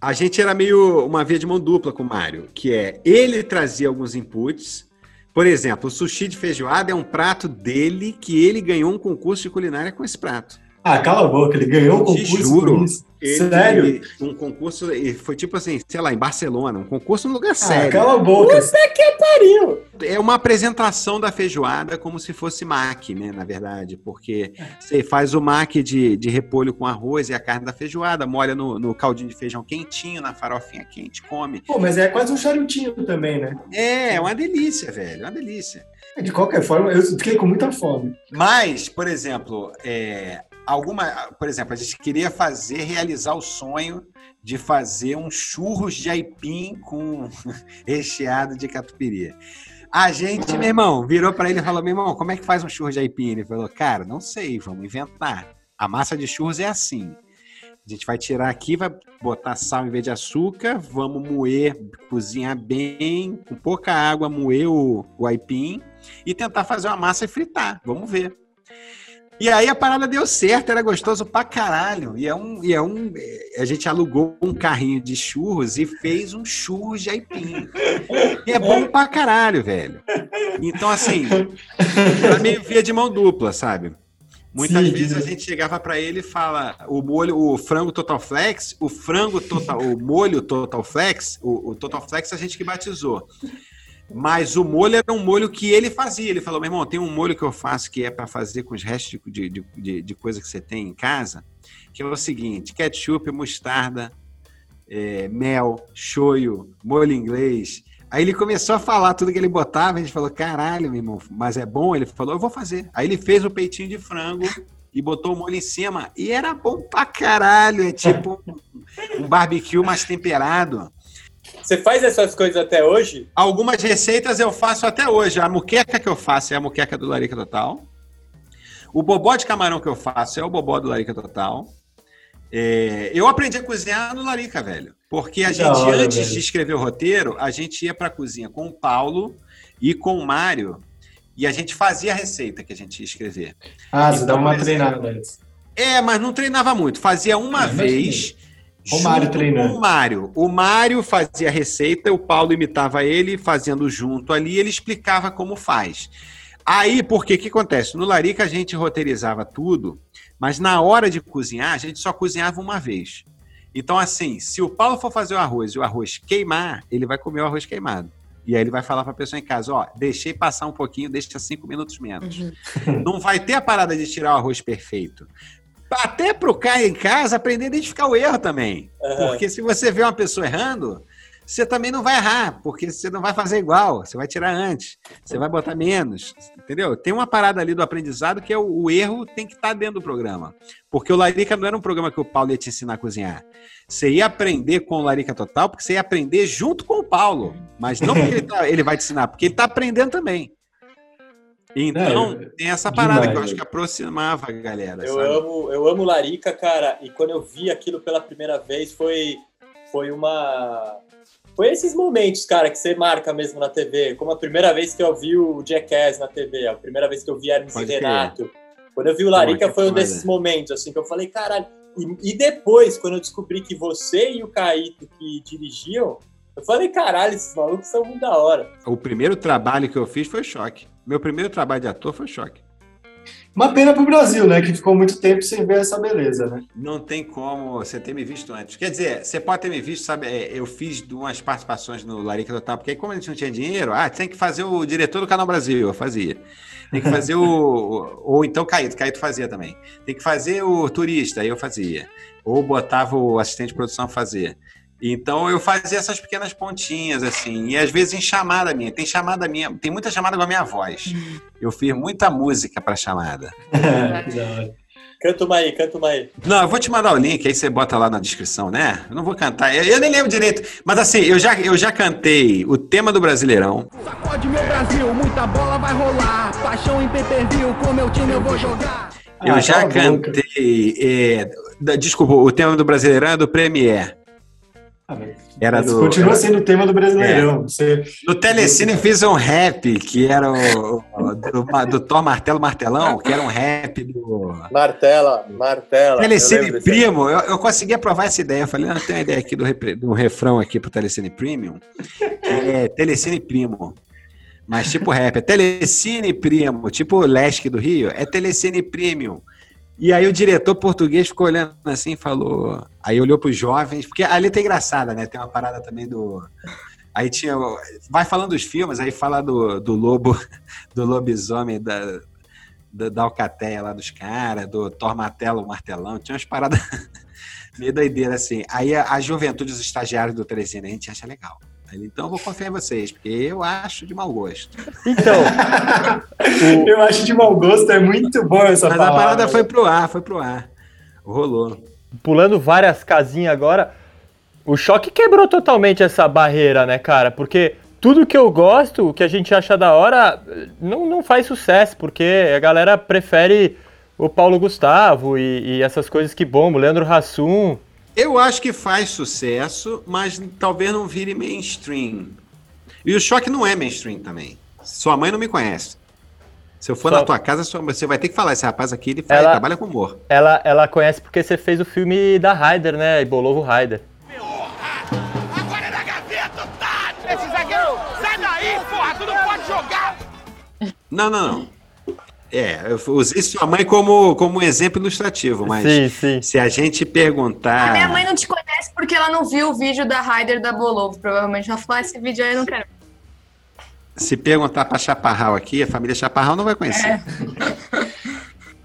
A gente era meio uma via de mão dupla com o Mário, que é ele trazia alguns inputs. Por exemplo, o sushi de feijoada é um prato dele que ele ganhou um concurso de culinária com esse prato. Ah, cala a boca, ele ganhou o Te concurso juro. por isso. Ele- Sério? ele- um concurso, e foi tipo assim, sei lá, em Barcelona, um concurso num lugar Ah, sério. cala a boca. Pariu! É uma apresentação da feijoada como se fosse mac, né, na verdade, porque você faz o mac de, de repolho com arroz e a carne da feijoada, molha no, no caldinho de feijão quentinho, na farofinha quente, come. Pô, mas é quase um charutinho também, né? É, é uma delícia, velho, é uma delícia. De qualquer forma, eu fiquei com muita fome. Mas, por exemplo, é, alguma, por exemplo, a gente queria fazer, realizar o sonho de fazer um churros de aipim com recheado de catupiry. A gente, meu irmão, virou para ele e falou: meu irmão, como é que faz um churros de aipim? Ele falou: cara, não sei, vamos inventar. A massa de churros é assim. A gente vai tirar aqui, vai botar sal em vez de açúcar, vamos moer, cozinhar bem, com pouca água, moer o, o aipim e tentar fazer uma massa e fritar. Vamos ver. E aí a parada deu certo, era gostoso pra caralho. E é um, e é um, a gente alugou um carrinho de churros e fez um churros de aipim. E é bom pra caralho, velho. Então assim, era meio via de mão dupla, sabe? Muitas Sim, vezes a sim. gente chegava pra ele e fala o molho, o frango Total Flex, o frango total, o molho Total Flex, o, o Total Flex a gente que batizou. Mas o molho era um molho que ele fazia. Ele falou: meu irmão, tem um molho que eu faço que é para fazer com os restos de, de, de, de coisa que você tem em casa, que é o seguinte: ketchup, mostarda, é, mel, shoyu, molho inglês. Aí ele começou a falar tudo que ele botava, a gente falou: caralho, meu irmão, mas é bom? Ele falou: eu vou fazer. Aí ele fez o peitinho de frango e botou o molho em cima. E era bom pra caralho. É tipo um, barbecue mais temperado. Você faz essas coisas até hoje? Algumas receitas eu faço até hoje. A muqueca que eu faço é a muqueca do Larica Total. O bobó de camarão que eu faço é o bobó do Larica Total. É, eu aprendi a cozinhar no Larica, velho. Porque a Que gente, hora, antes velho. de escrever o roteiro, a gente ia pra cozinha com o Paulo e com o Mário. E a gente fazia a receita que a gente ia escrever. Ah, você Então, dá uma por exemplo, treinada antes. É, mas não treinava muito. Fazia uma imaginei. vez. O Mário treinando. O Mário. O Mário fazia a receita, o Paulo imitava ele, fazendo junto ali, ele explicava como faz. Aí, porque o que acontece? No Larica a gente roteirizava tudo, mas na hora de cozinhar, a gente só cozinhava uma vez. Então, assim, se o Paulo for fazer o arroz e o arroz queimar, ele vai comer o arroz queimado. E aí ele vai falar para a pessoa em casa, ó, deixei passar um pouquinho, deixa cinco minutos menos. Não vai ter a parada de tirar o arroz perfeito. Até pro cara em casa aprender a identificar o erro também. Aham. Porque se você vê uma pessoa errando, você também não vai errar, porque você não vai fazer igual, você vai tirar antes, você vai botar menos, entendeu? Tem uma parada ali do aprendizado que é o, o erro tem que estar dentro do programa. Porque o Larica não era um programa que o Paulo ia te ensinar a cozinhar. Você ia aprender com o Larica Total, porque você ia aprender junto com o Paulo. Mas não porque ele, tá- ele vai te ensinar, porque ele está aprendendo também. Então, É, tem essa parada que eu demais, acho que aproximava a galera. Eu sabe? amo, eu amo Larica, cara, e quando eu vi aquilo pela primeira vez foi, foi uma, Foi esses momentos, cara, que você marca mesmo na TV. Como a primeira vez que eu vi o Jackass na TV, a primeira vez que eu vi Hermes Pode e. Renato. Quando eu vi o Larica, foi um desses momentos, assim, que eu falei, caralho. E, e depois, quando eu descobri que você e o Caíto que dirigiam, eu falei, caralho, esses malucos são muito da hora. O primeiro trabalho que eu fiz foi choque. Meu primeiro trabalho de ator foi choque. Uma pena pro Brasil, né? Que ficou muito tempo sem ver essa beleza, né? Não tem como você ter me visto antes. Quer dizer, você pode ter me visto, sabe? é, Eu fiz umas participações no Larica Total, porque aí, como a gente não tinha dinheiro, ah, tem que fazer o diretor do Canal Brasil, eu fazia. Tem que fazer o. Ou então Caíto, Caíto fazia também. Tem que fazer o turista, aí eu fazia. Ou botava o assistente de produção a fazer. Então eu fazia essas pequenas pontinhas, assim, e às vezes em chamada minha. Tem chamada minha, tem muita chamada com a minha voz. Eu fiz muita música para chamada. Canta uma aí, canta uma aí. Não, eu vou te mandar o link, aí você bota lá na descrição, né? Eu não vou cantar, eu, eu nem lembro direito. Mas assim, eu já, eu já cantei o tema do Brasileirão. Sacode meu Brasil, muita bola vai rolar. Paixão em pay-per-view, com meu time eu vou jogar. Eu Ah, já cantei. é, da- desculpa, o tema do Brasileirão é do Premier. Ah, mas- Era do. continua sendo o tema do Brasileirão. Você, No Telecine fiz um rap, que era o, o- do, do Thor Martelo Martelão, que era um rap do. Martela, Martela. eu Telecine desse- Primo, eu, eu consegui aprovar essa ideia. Eu falei, não, tem uma ideia aqui do, do refrão aqui pro Telecine Premium, é Telecine Primo. Mas tipo rap, é Telecine Primo, tipo Lesc do Rio, é Telecine Premium. E aí o diretor português ficou olhando assim e falou. Aí olhou para os jovens, porque a letra é engraçada, né? Tem uma parada também do. Aí tinha. Vai falando dos filmes, aí fala do, do lobo, do lobisomem da, da, da Alcateia lá dos caras, do Thor Martelo, o Martelão, tinha umas paradas meio doideira assim. Aí a, a juventude, os estagiários do Telecine, a gente acha legal. Então eu vou confiar em vocês, porque eu acho de mau gosto. Então, eu acho de mau gosto, é muito bom essa Mas a palavra. parada foi pro ar, foi pro ar. Rolou. pulando várias casinhas agora, o choque quebrou totalmente essa barreira, né, cara? Porque tudo que eu gosto, o que a gente acha da hora, não, não faz sucesso, porque a galera prefere o Paulo Gustavo e, e essas coisas que bombam, o Leandro Hassum. Eu acho que faz sucesso, mas talvez não vire mainstream. E o choque não é mainstream também. Sua mãe não me conhece. Se eu for Só- na tua casa, sua- você vai ter que falar, esse rapaz aqui, ele faz, Ela- trabalha com humor. Ela, ela conhece porque você fez o filme da Raider, né? Bolovo Raider. Agora é na gaveta, otário! Esse zagueiro, sai daí, porra, tu não pode jogar! Não, não, não. É, eu usei sua mãe como, como um exemplo ilustrativo, mas Sim, sim. se a gente perguntar. A minha mãe não te conhece porque ela não viu o vídeo da Ryder da Bolovo, provavelmente. Ela falou, ah, esse vídeo aí eu não quero. Se perguntar pra Chaparral aqui, a família Chaparral não vai conhecer.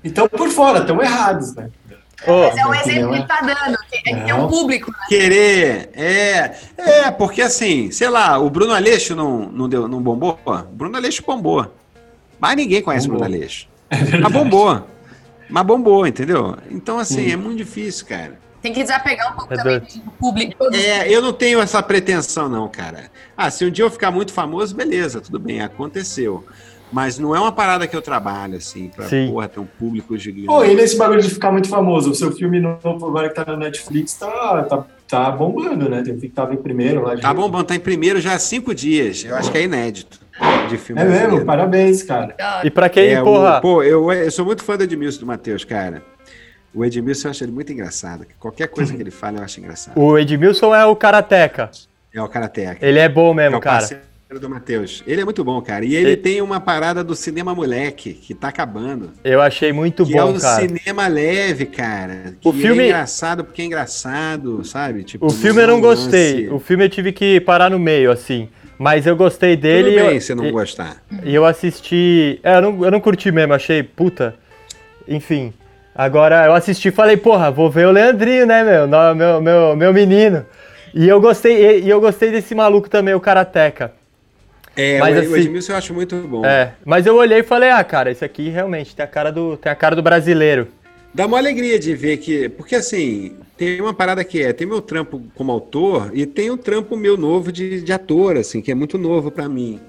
Então, por fora, estão errados, né? Ô, Mas é um exemplo que opinião ele tá dando. que É, é um público. né? Querer, é, é, porque assim, sei lá, o Bruno Aleixo não, não, deu, não bombou? O Bruno Aleixo bombou. Mas ninguém conhece o Bombou. Bruno Aleixo. Mas bombou. Mas bombou, entendeu? Então, assim, é muito difícil, cara. Tem que desapegar um pouco É também do público. É, eu não tenho essa pretensão, não, cara. Ah, se um dia eu ficar muito famoso, beleza, tudo bem, aconteceu. Mas não é uma parada que eu trabalho, assim, pra Sim. porra, ter um público gigante. Pô, e nesse bagulho de ficar muito famoso, o seu filme novo agora que tá na Netflix tá, tá, tá bombando, né? Tem um que tava em primeiro lá. de- Tá bom, bom, tá em primeiro já há cinco dias. Eu acho que é inédito de filme É mesmo, brasileiro. parabéns, cara. E pra quem, É, o- porra, pô, eu, eu sou muito fã do Edmilson do Matheus, cara. O Edmilson eu acho ele muito engraçado. Qualquer coisa que ele fala eu acho engraçado. o Edmilson é o Karateca. É o Karateca. Ele é bom É mesmo, o cara. parceiro do Matheus. Ele é muito bom, cara. E ele Ele- tem uma parada do cinema moleque, que tá acabando. Eu achei muito que é bom, o cara. cinema leve, cara. Que O filme- é engraçado porque é engraçado, sabe? Tipo, O filme eu não um gostei. lance- O filme eu tive que parar no meio, assim. Mas eu gostei dele Tudo bem eu, se não e- gostar. e eu assisti. É, eu não, eu não curti mesmo, achei puta. Enfim. Agora eu assisti e falei, porra, vou ver o Leandrinho, né, meu? Meu, meu, meu menino. E eu gostei, e, eu gostei desse maluco também, o Karateca. É, Mas o, assim- o Edmilson eu acho muito bom. É, mas eu olhei e falei, ah, cara, esse aqui realmente tem a cara do, tem a cara do brasileiro. Dá uma alegria de ver que. Porque assim, tem uma parada que é: tem meu trampo como autor e tem o trampo meu novo de, de ator, assim, que é muito novo pra mim.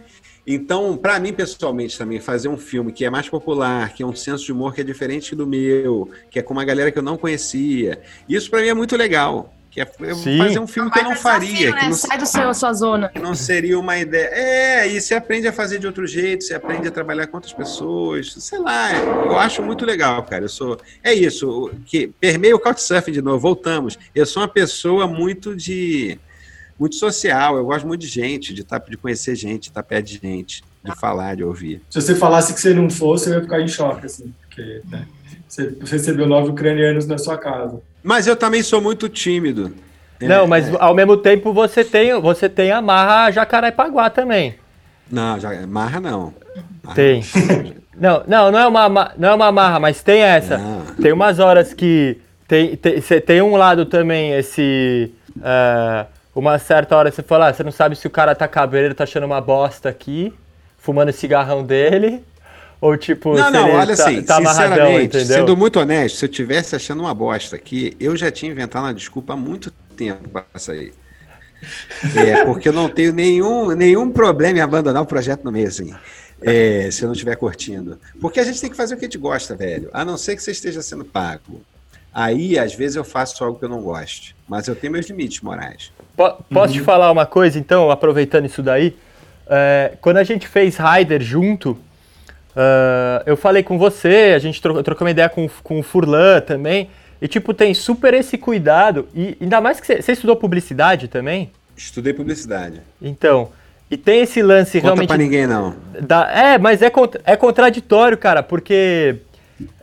Então, pra mim, pessoalmente, também, fazer um filme que é mais popular, que é um senso de humor que é diferente do meu, que é com uma galera que eu não conhecia, isso pra mim é muito legal. Que é fazer um filme que eu não faria, desafio, que né? não, Sai do seu, sua zona. que não seria uma ideia. É, e você aprende a fazer de outro jeito, você aprende a trabalhar com outras pessoas, sei lá, eu acho muito legal, cara. Eu sou. É isso, que permeia o Couchsurfing de novo, voltamos. Eu sou uma pessoa muito de. Muito social, eu gosto muito de gente, de, tá, de conhecer gente, de estar perto de gente, de falar, de ouvir. Se você falasse que você não fosse, eu ia ficar em choque, assim, porque né, você recebeu nove ucranianos na sua casa. Mas eu também sou muito tímido. Não, É, mas é. ao mesmo tempo você tem, você tem a marra Jacarepaguá também. Não, já, marra não. Marra Tem. Não, não, não é uma, ma- não é uma marra, mas tem essa. Não. Tem umas horas que tem, tem, tem um lado também esse. é, uma certa hora você fala, ah, você não sabe se o cara tá cabreiro, tá achando uma bosta aqui, fumando o cigarrão dele, ou tipo, Não, não, olha tá, assim, tá sinceramente, entendeu? sendo muito honesto, se eu tivesse achando uma bosta aqui, eu já tinha inventado uma desculpa há muito tempo para sair. É, porque eu não tenho nenhum, nenhum problema em abandonar o projeto no meio, assim. é, se eu não estiver curtindo. Porque a gente tem que fazer o que a gente gosta, velho. A não ser que você esteja sendo pago. Aí, às vezes, eu faço algo que eu não gosto. Mas eu tenho meus limites morais. Po- Posso te falar uma coisa, então, aproveitando isso daí? É, quando a gente fez Rider junto, ah, eu falei com você, a gente tro trocou uma ideia com, com o Furlan também, e tipo, tem super esse cuidado, e ainda mais que você, você estudou publicidade também? Estudei publicidade. Então, e tem esse lance Conta realmente... pra ninguém, não. Da, é, mas é, é contraditório, cara, porque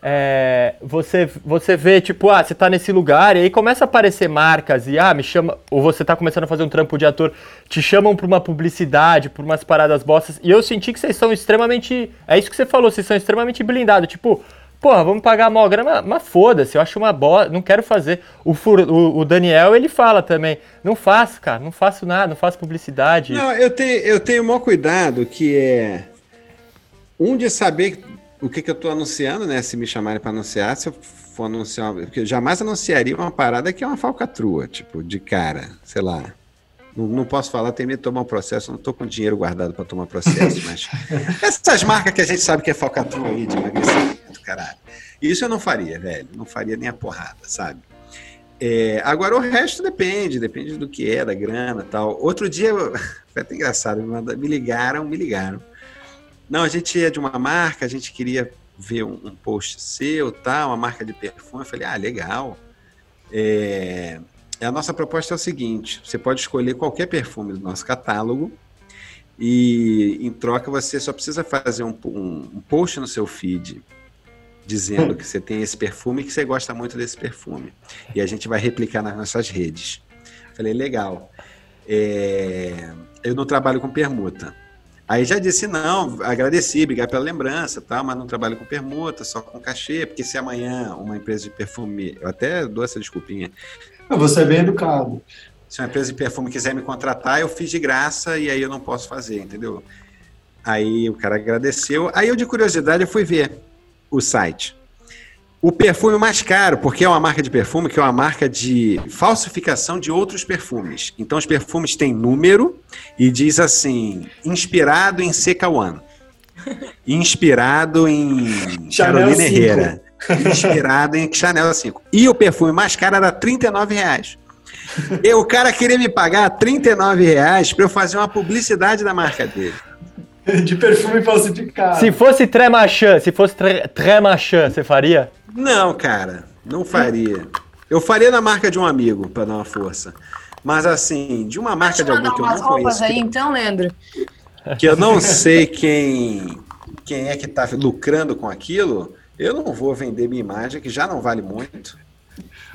é, você, você vê, tipo, ah, você tá nesse lugar e aí começa a aparecer marcas e, ah, me chama, ou você tá começando a fazer um trampo de ator, te chamam pra uma publicidade, por umas paradas bostas, e eu senti que vocês são extremamente, é isso que você falou, vocês são extremamente blindados, tipo, porra, vamos pagar mó grana, mas foda-se, eu acho uma bosta, não quero fazer. O, o, o Daniel, ele fala também, não faço, cara, não faço nada, não faço publicidade. Não, eu tenho, eu tenho o maior cuidado que é um de saber o que, que eu estou anunciando, né? Se me chamarem para anunciar, se eu for anunciar, porque eu jamais anunciaria uma parada que é uma falcatrua, tipo, de cara, sei lá. Não, não posso falar, tenho medo de tomar um processo, não estou com dinheiro guardado para tomar processo, mas essas marcas que a gente sabe que é falcatrua aí de emagrecimento, caralho. Isso eu não faria, velho. Não faria nem a porrada, sabe? É, agora o resto depende, depende do que é, da grana e tal. Outro dia, foi até engraçado, me, me ligaram, me ligaram. Não, a gente é de uma marca, a gente queria ver um, um post seu, tal, uma marca de perfume. Eu falei, ah, legal. É, a nossa proposta é o seguinte: você pode escolher qualquer perfume do nosso catálogo e, em troca, você só precisa fazer um, um- um post no seu feed dizendo que você tem esse perfume e que você gosta muito desse perfume. E a gente vai replicar nas nossas redes. Falei, legal. É, eu não trabalho com permuta. Aí já disse, não, agradeci, obrigado pela lembrança, tal, mas não trabalho com permuta, só com cachê, porque se amanhã uma empresa de perfume, eu até dou essa desculpinha, Você é bem educado. se uma empresa de perfume quiser me contratar, eu fiz de graça e aí eu não posso fazer, entendeu? Aí o cara agradeceu. Aí eu, de curiosidade, eu fui ver o site. O perfume mais caro, porque é uma marca de perfume, que é uma marca de falsificação de outros perfumes. Então, os perfumes têm número e diz assim: inspirado em Seca One. Inspirado em Chanel Carolina 5. Herrera. Inspirado em Chanel 5. E o perfume mais caro era 39 reais. E o cara queria me pagar 39 reais para eu fazer uma publicidade da marca dele. De perfume falsificado. Se fosse Tremachan, se fosse tre, Tremachan, você faria? Não, cara, não faria. Eu faria na marca de um amigo para dar uma força. Mas assim, de uma marca de alguém que eu umas não roupas conheço, aí, que, então, Leandro? que eu não sei quem, quem é que está lucrando com aquilo, eu não vou vender minha imagem, que já não vale muito,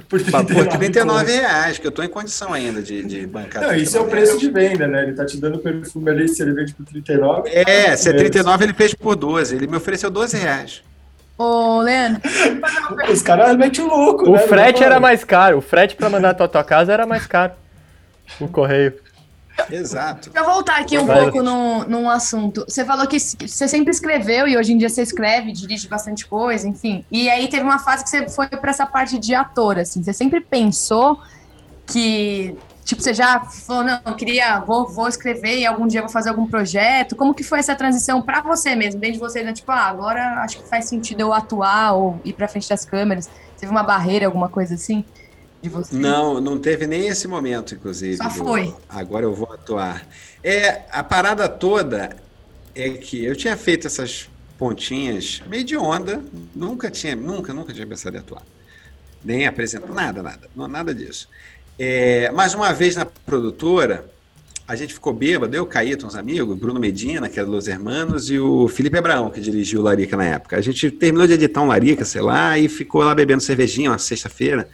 Por por 39 39 reais, que eu estou em condição ainda de, de bancar. Não, isso é o 39 preço de venda, né? Ele tá te dando perfume ali, se ele vende por 39. É, se é 39, ele fez por 12. Ele me ofereceu 12 reais. Ô, Leandro, Os caras metem o louco, O né? frete era mais caro. O frete pra mandar pra tua casa era mais caro. O correio. Exato. Deixa eu voltar aqui um Vai. pouco no, num assunto. Você falou que você sempre escreveu e hoje em dia você escreve, dirige bastante coisa, enfim. E aí teve uma fase que você foi pra essa parte de ator, assim. Você sempre pensou que, tipo, você já falou, não, eu queria, vou, vou escrever e algum dia vou fazer algum projeto. Como que foi essa transição pra você mesmo? Desde você, né, tipo, ah, agora acho que faz sentido eu atuar ou ir pra frente das câmeras. Teve uma barreira, alguma coisa assim? de você? Não, não teve nem esse momento, inclusive. Só do- foi. Agora eu vou atuar. É, a parada toda é que eu tinha feito essas pontinhas meio de onda, nunca tinha, nunca, nunca tinha pensado em atuar. Nem apresentar, nada, nada, nada disso. É, mas uma vez na produtora, a gente ficou bêbado, eu, Caíto, uns amigos, Bruno Medina, que era dos Hermanos, e o Felipe Abraão, que dirigiu o Larica na época. A gente terminou de editar um Larica, sei lá, e ficou lá bebendo cervejinha uma sexta-feira.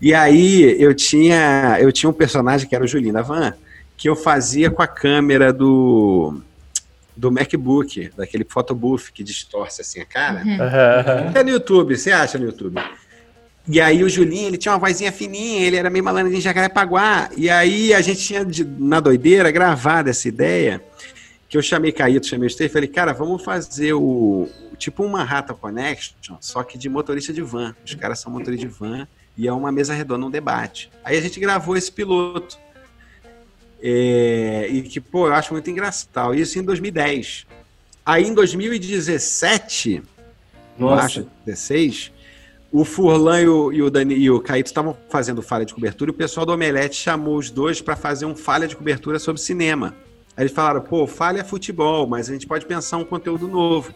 E aí eu tinha, eu tinha um personagem que era o Julinho da Van, que eu fazia com a câmera do, do MacBook, daquele photobooth que distorce assim a cara. Aham. É no YouTube, você acha no YouTube? E aí o Julinho, ele tinha uma vozinha fininha, ele era meio malandro de Jacarepaguá. E aí a gente tinha, de- na doideira, gravado essa ideia, que eu chamei Caíto, chamei o Steve, falei, cara, vamos fazer o, tipo uma Rata Connection, só que de motorista de van. Os caras são motoristas de van e é uma mesa redonda, um debate. Aí a gente gravou esse piloto. É, e que, pô, eu acho muito engraçado. Isso em 2010. Aí em 2017, eu Nossa. acho, 16, o Furlan e o, e o, Dani, e o Caíto estavam fazendo falha de cobertura e o pessoal do Omelete chamou os dois para fazer um falha de cobertura sobre cinema. Aí eles falaram, pô, falha é futebol, mas a gente pode pensar um conteúdo novo.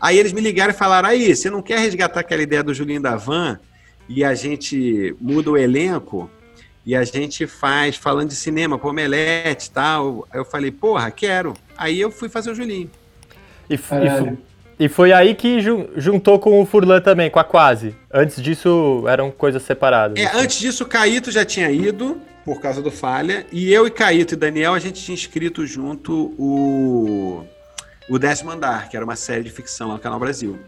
Aí eles me ligaram e falaram, aí, você não quer resgatar aquela ideia do Julinho da Van e a gente muda o elenco e a gente faz falando de cinema com Omelete e tal. Aí eu falei, porra, quero. Aí eu fui fazer o Julinho. E, e e foi aí que jun- juntou com o Furlan também, com a Quase. Antes disso, eram coisas separadas. É, assim. antes disso, o Caíto já tinha ido, por causa do falha, e eu e Caíto e Daniel, a gente tinha escrito junto o, o Décimo Andar, que era uma série de ficção lá no Canal Brasil.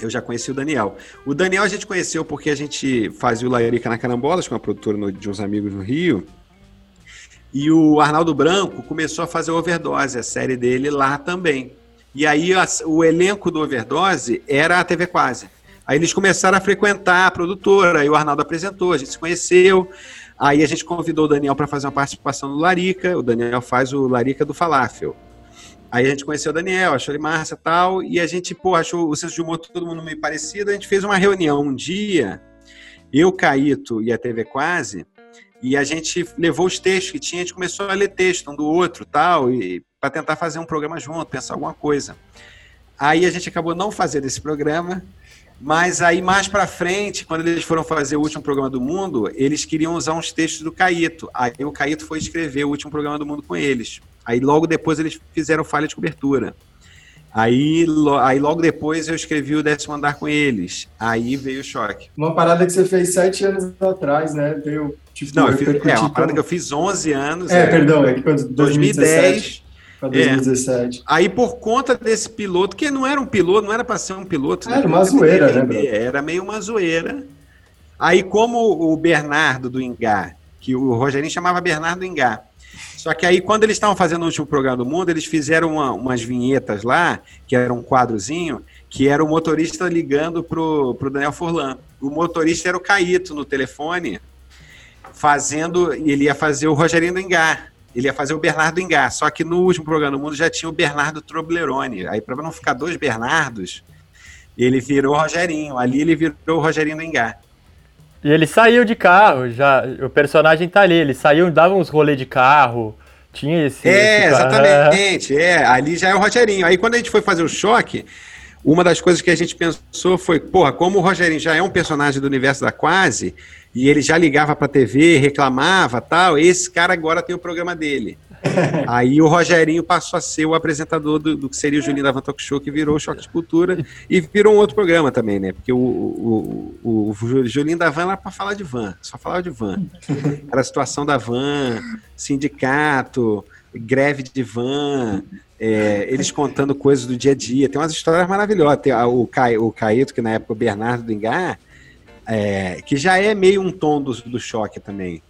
Eu já conheci o Daniel. O Daniel a gente conheceu porque a gente fazia o Laiarica na Carambolas, com uma produtora no- de uns amigos no Rio. E o Arnaldo Branco começou a fazer Overdose, a série dele lá também. E aí a- o elenco do Overdose era a TV Quase. Aí eles começaram a frequentar a produtora, aí o Arnaldo apresentou, a gente se conheceu. Aí a gente convidou o Daniel para fazer uma participação no Larica. O Daniel faz o Larica do Falafel. Aí a gente conheceu o Daniel, achou ele massa e tal, e a gente, pô, achou o senso de humor todo mundo meio parecido. A gente fez uma reunião um dia, eu, Caíto e a TV Quase, e a gente levou os textos que tinha, a gente começou a ler texto um do outro tal, e para tentar fazer um programa junto, pensar alguma coisa. Aí a gente acabou não fazendo esse programa, mas aí mais para frente, quando eles foram fazer o último programa do mundo, eles queriam usar uns textos do Caíto. Aí o Caíto foi escrever o último programa do mundo com eles. Aí logo depois eles fizeram falha de cobertura. Aí, lo- aí logo depois eu escrevi o décimo andar com eles. Aí veio o choque. Uma parada que você fez sete anos atrás, né? Veio, tipo, Não, eu fiz, é uma parada que eu fiz 11 anos. É, perdão, é que quando 2010. 2017 pra 2017. Aí, por conta desse piloto, que não era um piloto, não era para ser um piloto. Era uma zoeira, né, Era, era meio uma zoeira. Aí, como o Bernardo do Ingá, que o Rogerinho chamava Bernardo do Ingá. Só que aí, quando eles estavam fazendo o último programa do mundo, eles fizeram uma- umas vinhetas lá, que era um quadrozinho, que era o motorista ligando pro, pro Daniel Furlan. O motorista era o Caíto no telefone, fazendo. Ele ia fazer o Rogerinho do Ingá. Ele ia fazer o Bernardo Ingá. Só que no último programa do mundo já tinha o Bernardo Troblerone. Aí, para não ficar dois Bernardos, ele virou o Rogerinho. Ali ele virou o Rogerinho do Ingá. E ele saiu de carro, já. O personagem tá ali, ele saiu, dava uns rolês de carro. Tinha esse. É, esse exatamente. É, ali já é o Rogerinho. Aí quando a gente foi fazer o choque, uma das coisas que a gente pensou foi, porra, como o Rogerinho já é um personagem do universo da Quase, e ele já ligava pra TV, reclamava tal, esse cara agora tem o programa dele. Aí o Rogerinho passou a ser o apresentador do, do que seria o Julinho da Van Talk Show, que virou o Choque de Cultura, e virou um outro programa também, né? Porque o, o, o, o Julinho da Van era pra falar de van, só falava de van. Era a situação da van, sindicato, greve de van, é, eles contando coisas do dia a dia. Tem umas histórias maravilhosas. Tem a- o, Cai, o Caíto, que na época o Bernardo do Engar, é, que já é meio um tom do, do choque também.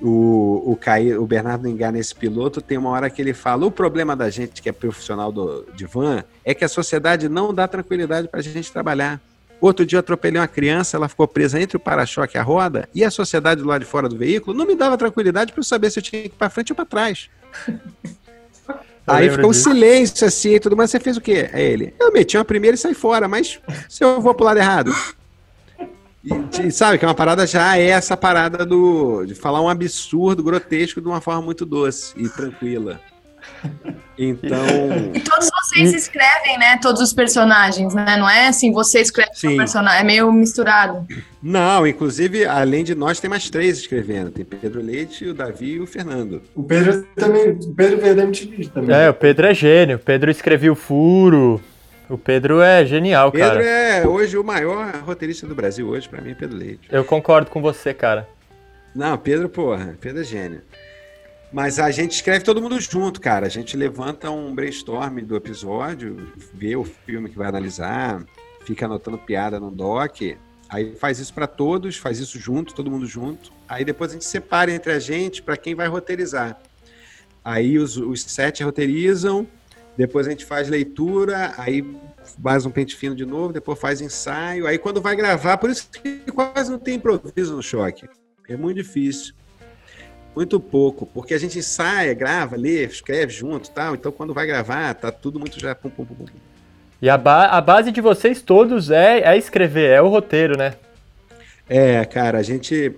O, o, Caí, o Bernardo Engar, nesse piloto, tem uma hora que ele fala: o problema da gente que é profissional do, de van é que a sociedade não dá tranquilidade para a gente trabalhar. Outro dia eu atropelei uma criança, ela ficou presa entre o para-choque e a roda, e a sociedade do lado de fora do veículo não me dava tranquilidade para eu saber se eu tinha que ir para frente ou para trás. Aí ficou um silêncio assim e tudo mais. Você fez o quê? É ele. Eu meti uma primeira e saí fora, mas se eu vou pro lado errado. E, e sabe que é uma parada já é essa parada do de falar um absurdo grotesco de uma forma muito doce e tranquila. Então, E todos vocês escrevem, né? Todos os personagens, né? Não é assim, você escreve o Sim. personagem, é meio misturado. não, inclusive, além de nós, tem mais três escrevendo. Tem Pedro Leite, o Davi e o Fernando. O Pedro também. O Pedro veio da MTV também. É, o Pedro é gênio. O Pedro escreveu o Furo. O Pedro é genial, Pedro cara. é hoje o maior roteirista do Brasil, hoje, pra mim, é Pedro Leite. Eu concordo com você, cara. Não, Pedro, porra, Pedro é gênio. Mas a gente escreve todo mundo junto, cara. A gente levanta um brainstorm do episódio, vê o filme que vai analisar, fica anotando piada no doc. Aí faz isso pra todos, faz isso junto, todo mundo junto. Aí depois a gente separa entre a gente pra quem vai roteirizar. Aí os, os sete roteirizam, depois a gente faz leitura, aí mais um pente fino de novo, depois faz ensaio. Aí quando vai gravar, por isso que quase não tem improviso no choque. É muito difícil. Muito pouco, porque a gente ensaia, grava, lê, escreve junto e tal. Então, quando vai gravar, tá tudo muito já. Pum, pum, pum, pum. E a, ba- a base de vocês todos é, é escrever, é o roteiro, né? É, cara, a gente.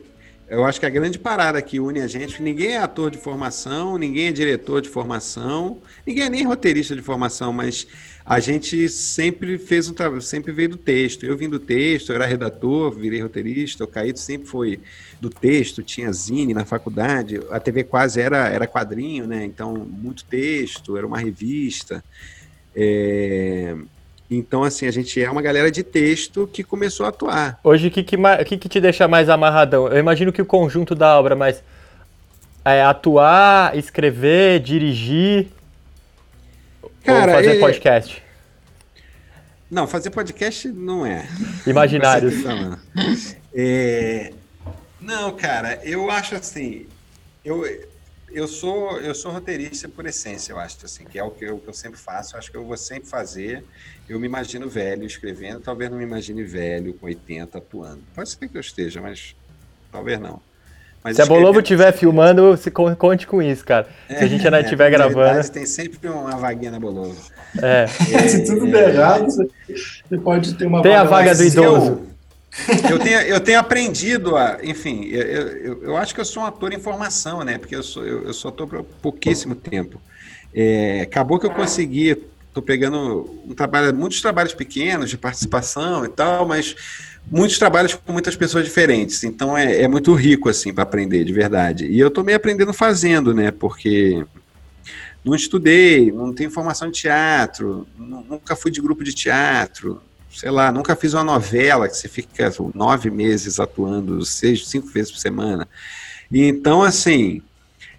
Eu acho que a grande parada que une a gente, ninguém é ator de formação, ninguém é diretor de formação, ninguém é nem roteirista de formação, mas a gente sempre fez um trabalho, sempre veio do texto. Eu vim do texto, eu era redator, virei roteirista, o Caíto sempre foi do texto, tinha zine na faculdade, a TV quase era, era quadrinho, né? Então, muito texto, era uma revista. É, Então, assim, a gente é uma galera de texto que começou a atuar. Hoje, o que, que, que, que te deixa mais amarradão? Eu imagino que o conjunto da obra, mas é atuar, escrever, dirigir Cara, ou fazer é- podcast. Não, fazer podcast não é. Imaginários. Não. É, Não, cara, eu acho assim. Eu, eu, sou, eu sou roteirista por essência, eu acho, assim, que é o que eu, que eu sempre faço. Eu acho que eu vou sempre fazer. Eu me imagino velho escrevendo, talvez não me imagine velho com 80 atuando. Pode ser que eu esteja, mas talvez não. Mas Se a Bolovo escrevendo- estiver filmando, se con- conte com isso, cara. Se a gente ainda É, estiver na gravando. verdade, Tem sempre uma vaguinha na Bolovo. É. Se tudo der errado, você pode ter uma Tem a vaga do idoso. Eu, tenho, eu tenho aprendido a. Enfim, eu, eu, eu acho que eu sou um ator em formação, né? Porque eu sou, eu, eu sou ator por pouquíssimo tempo. É, acabou que eu consegui. Estou pegando um trabalho, muitos trabalhos pequenos de participação e tal, mas muitos trabalhos com muitas pessoas diferentes. Então é, é muito rico assim para aprender, de verdade. E eu estou meio aprendendo fazendo, né? Porque não estudei, não tenho formação em teatro, nu- nunca fui de grupo de teatro, sei lá, nunca fiz uma novela que você fica nove meses atuando, seis, cinco vezes por semana. E então, assim,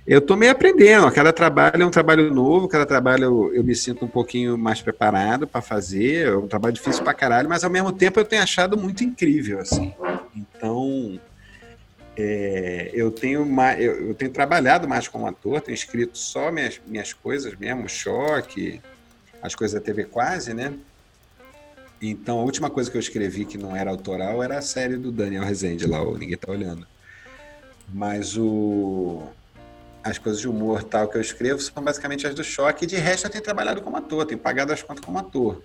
eu tô meio aprendendo. Cada trabalho é um trabalho novo, cada trabalho eu, eu me sinto um pouquinho mais preparado para fazer. É um trabalho difícil pra caralho, mas ao mesmo tempo eu tenho achado muito incrível, assim. Então, é, eu tenho eu, eu tenho trabalhado mais como ator, tenho escrito só minhas, minhas coisas mesmo, choque, as coisas da TV quase, né? Então, a última coisa que eu escrevi que não era autoral era a série do Daniel Rezende lá, o Ninguém Tá Olhando. Mas o... as coisas de humor tal que eu escrevo são basicamente as do choque, e de resto eu tenho trabalhado como ator, tenho pagado as contas como ator.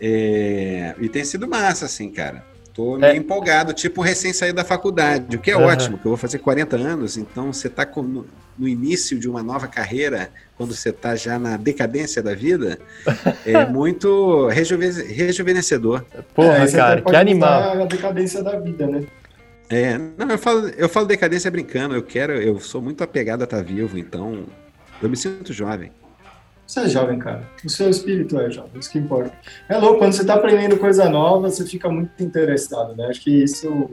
É, E tem sido massa, assim, cara. Tô meio É. empolgado, tipo recém saído da faculdade, o que é Aham. ótimo, que eu vou fazer 40 anos, então você tá com- no, no início de uma nova carreira, quando você tá já na decadência da vida, é muito rejuve- rejuvenescedor. Porra, É, cara, que animal. A decadência da vida, né? É, não, eu falo, eu falo decadência brincando, eu quero, eu sou muito apegado a estar vivo, então eu me sinto jovem. Você é jovem, cara. O seu espírito é jovem, isso que importa. É louco, quando você tá aprendendo coisa nova, você fica muito interessado, né? Acho que isso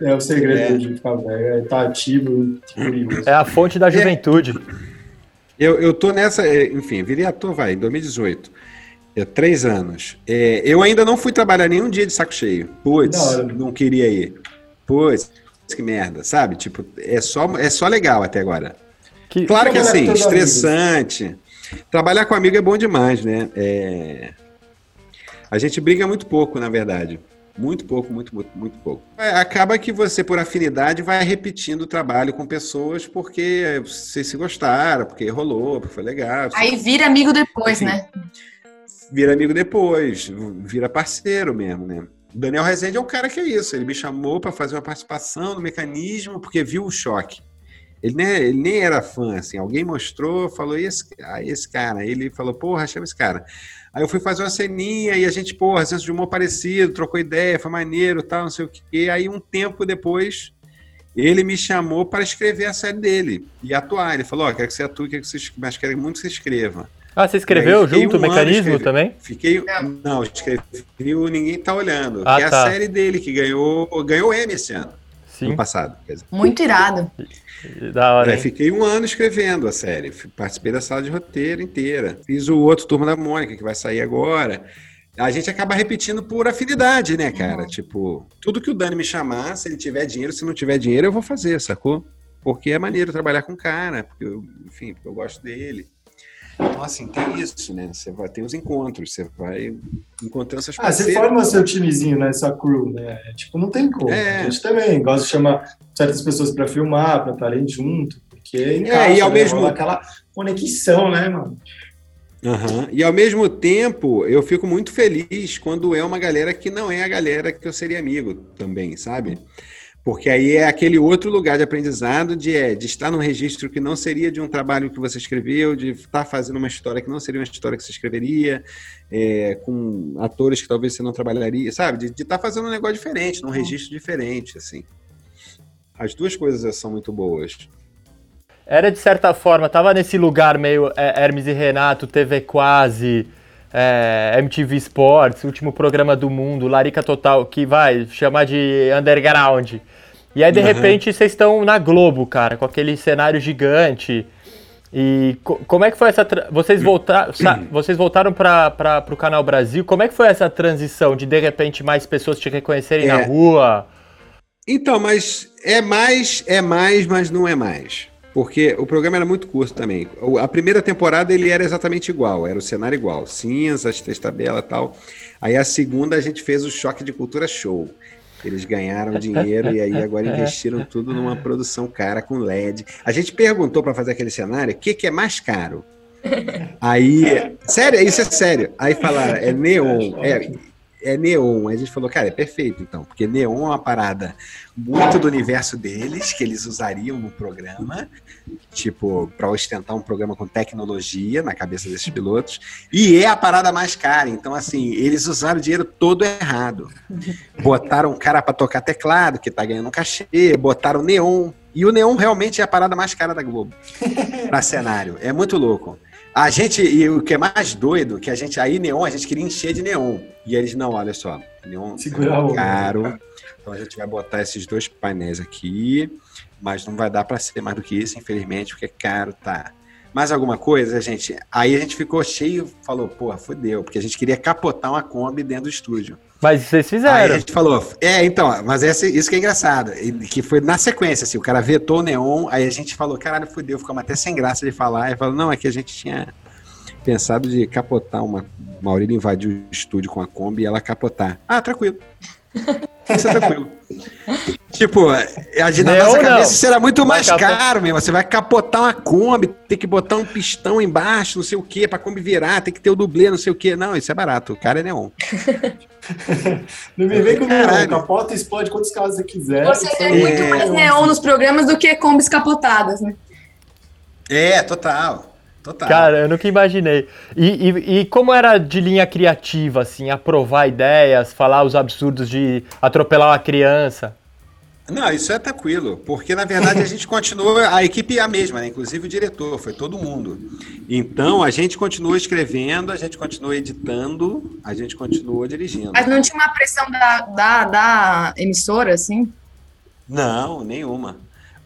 é o segredo É. de ficar velho, é estar ativo e curioso. É a fonte da juventude. Eu, eu tô nessa, é, enfim, virei ator, vai, em 2018. É, três anos. É, eu ainda não fui trabalhar nenhum dia de saco cheio. Putz, hora. não queria ir. Putz, que merda, sabe? Tipo, é só, é só legal até agora. Que, Claro que Trabalhar assim, estressante. Trabalhar com amigo é bom demais, né? É, A gente briga muito pouco, na verdade. Muito pouco, muito, muito, muito pouco. É, Acaba que você, por afinidade, vai repetindo o trabalho com pessoas porque vocês se gostaram, porque rolou, porque foi legal. Aí vira amigo depois, Enfim. né? Vira amigo depois, vira parceiro mesmo, né? O Daniel Rezende é o cara que é isso. Ele me chamou para fazer uma participação no mecanismo, porque viu o choque. Ele nem, ele nem era fã, assim. Alguém mostrou, falou, esse, ah, esse cara. Aí ele falou, porra, chama esse cara. Aí eu fui fazer uma ceninha e a gente, porra, senso de humor parecido, trocou ideia, foi maneiro, tal, não sei o quê. Aí um tempo depois, ele me chamou para escrever a série dele e atuar. Ele falou, ó, oh, quero que você atue, quero que você, mas quero muito que você escreva. Ah, você escreveu junto um o mecanismo também? Fiquei. Não, escrevi o Ninguém Tá Olhando, ah, que é tá. a série dele que ganhou, ganhou M esse ano. Sim. No passado. Muito irado. Da hora. É, fiquei um ano escrevendo a série. Participei da sala de roteiro inteira. Fiz o outro Turma da Mônica, que vai sair agora. A gente acaba repetindo por afinidade, né, cara? Uhum. Tipo, tudo que o Dani me chamar, se ele tiver dinheiro, se não tiver dinheiro, eu vou fazer, sacou? Porque é maneiro trabalhar com o cara, porque eu, enfim, porque eu gosto dele. Então, assim, tem isso, né? Você vai ter os encontros, você vai encontrando essas pessoas. Ah, você forma seu timezinho, né? Essa crew, né? Tipo, não tem como. É. A gente também gosta de chamar certas pessoas para filmar, para estarem junto, porque encaixa, é, e ao né? mesmo aquela conexão, né, mano? Uhum. E ao mesmo tempo, eu fico muito feliz quando é uma galera que não é a galera que eu seria amigo também, sabe? Porque aí é aquele outro lugar de aprendizado de, é, de estar num registro que não seria de um trabalho que você escreveu, de estar fazendo uma história que não seria uma história que você escreveria, é, com atores que talvez você não trabalharia, sabe? De, de estar fazendo um negócio diferente, num registro diferente, assim. As duas coisas são muito boas. Era, de certa forma, tava nesse lugar meio é, Hermes e Renato, TV Quase, é, MTV Sports, último programa do mundo, Larica Total, que vai chamar de underground. E aí, de uhum. repente, vocês estão na Globo, cara, com aquele cenário gigante. E co como é que foi essa. Vocês, voltar vocês voltaram para o Canal Brasil. Como é que foi essa transição de, de repente, mais pessoas te reconhecerem é. na rua? Então, mas é mais, é mais, mas não é mais. Porque o programa era muito curto também. A primeira temporada ele era exatamente igual, era o cenário igual, cinzas, três tabelas e tal. Aí a segunda a gente fez o Choque de Cultura Show. Eles ganharam dinheiro e aí agora investiram tudo numa produção cara com LED. A gente perguntou para fazer aquele cenário, o que, que é mais caro? Aí, sério, isso é sério. Aí falaram, é neon. É, é neon. Aí a gente falou, cara, é perfeito então, porque neon é uma parada muito do universo deles, que eles usariam no programa, tipo, para ostentar um programa com tecnologia na cabeça desses pilotos, e é a parada mais cara. Então, assim, eles usaram o dinheiro todo errado. Botaram um cara para tocar teclado, que tá ganhando um cachê, botaram neon. E o neon realmente é a parada mais cara da Globo para cenário. É muito louco. A gente, e o que é mais doido, que a gente, aí neon, a gente queria encher de neon. E eles, não, olha só, neon é caro. Então a gente vai botar esses dois painéis aqui, mas não vai dar para ser mais do que isso, infelizmente, porque é caro, tá. Mais alguma coisa, gente? Aí a gente ficou cheio, falou, porra, fodeu, porque a gente queria capotar uma Kombi dentro do estúdio. Mas vocês fizeram. Aí a gente falou, é, então, mas essa, isso que é engraçado, que foi na sequência, assim, o cara vetou o neon, aí a gente falou, caralho, fudeu, ficamos até sem graça de falar, e falou, não, é que a gente tinha pensado de capotar uma, Maurílio invadiu o estúdio com a Kombi e ela capotar. Ah, tranquilo. Isso é tranquilo. tipo, na nossa cabeça isso era muito mais caro mesmo. Você vai capotar uma Kombi, tem que botar um pistão embaixo, não sei o que, pra Kombi virar, tem que ter o dublê, não sei o que. Não, isso é barato. O cara é neon. não me vem com neon. Capota explode quantos casos você quiser. Você tem é... muito mais neon nos programas do que Kombis capotadas, né? É, total. Total. Cara, eu nunca imaginei. E, e, e, como era de linha criativa, assim, aprovar ideias, falar os absurdos de atropelar uma criança? Não, isso é tranquilo, porque na verdade a gente continua, a equipe é a mesma, né? inclusive o diretor, foi todo mundo. Então a gente continua escrevendo, a gente continua editando, a gente continua dirigindo. Mas não tinha uma pressão da, da, da emissora, assim? Não, nenhuma.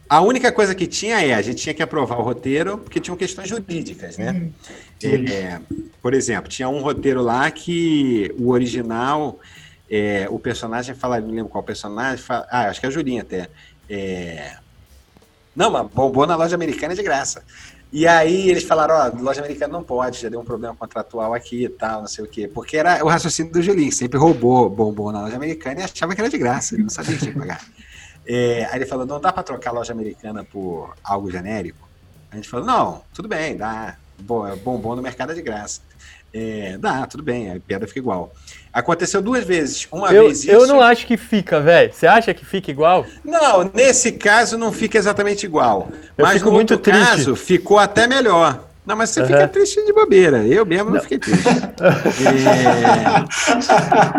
A única coisa que tinha é, a gente tinha que aprovar o roteiro, porque tinham questões jurídicas, né? Uhum. É, por exemplo, tinha um roteiro lá que o original, é, o personagem fala, não lembro qual personagem, fala, ah, acho que é a Julinha até. É, não, mas bombou na loja americana de graça. E aí eles falaram, ó, oh, loja americana não pode, já deu um problema contratual aqui e tal, não sei o quê. Porque era o raciocínio do Julinho, sempre roubou bombom na loja americana e achava que era de graça, ele não sabia que tinha que pagar. É, aí ele falou, não dá para trocar loja americana por algo genérico? A gente falou, não, tudo bem, dá. Bom, é bombom no mercado é de graça. É, dá, tudo bem, a piada fica igual. Aconteceu duas vezes. Uma Eu, vez isso. eu não acho que fica, velho. Você acha que fica igual? Não, nesse caso não fica exatamente igual. Eu mas no muito outro triste. caso ficou até melhor. Não, mas você Aham. fica triste de bobeira. Eu mesmo não, fiquei triste.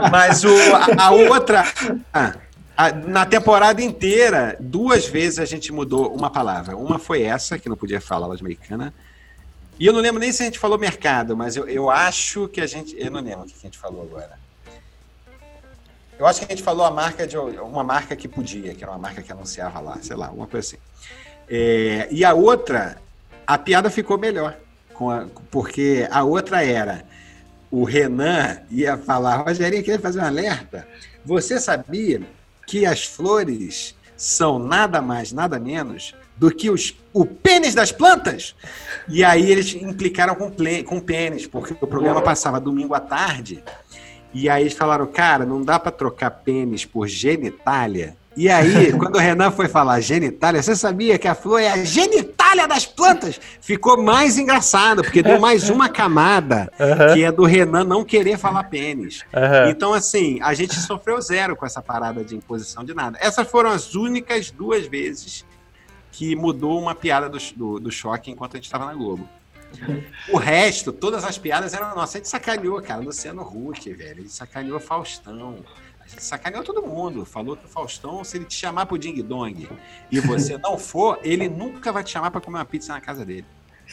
É, Mas o, a, a outra. ah, a- na temporada inteira, duas vezes a gente mudou uma palavra. Uma foi essa, que não podia falar loja americana. E eu não lembro nem se a gente falou mercado, mas eu, eu acho que a gente. Eu não lembro o que a gente falou agora. Eu acho que a gente falou a marca de uma marca que podia, que era uma marca que anunciava lá, sei lá, uma coisa assim. É, e a outra, a piada ficou melhor, a- porque a outra era o Renan ia falar, Rogerinho, queria fazer um alerta. Você sabia que as flores são nada mais, nada menos do que os, o pênis das plantas? E aí eles implicaram com, ple- com pênis, porque o programa passava domingo à tarde. E aí eles falaram, cara, não dá pra trocar pênis por genitália. E aí, quando o Renan foi falar genitália, você sabia que a flor é a genitália das plantas? Ficou mais engraçado, porque deu mais uma camada, que é do Renan não querer falar pênis. Então, assim, a gente sofreu zero com essa parada de imposição de nada. Essas foram as únicas duas vezes que mudou uma piada do, do, do choque enquanto a gente estava na Globo. O resto, todas as piadas eram nossas. A gente sacaneou, cara, Luciano Huck, velho. A gente sacaneou Faustão. Sacaneou todo mundo. Falou que o Faustão, se ele te chamar pro Ding Dong e você não for, ele nunca vai te chamar para comer uma pizza na casa dele.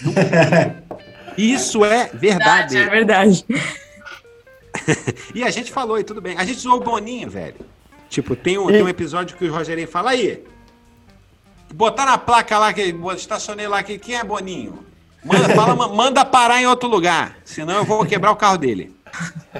Nunca. Isso é verdade. É verdade. E a gente falou, e tudo bem. A gente zoou o Boninho, velho. Tipo, tem um, E- tem um episódio que o Rogerinho fala aí. Botar na placa lá, que estacionei lá, que quem é Boninho? Manda, fala, ma- manda parar em outro lugar, senão eu vou quebrar o carro dele.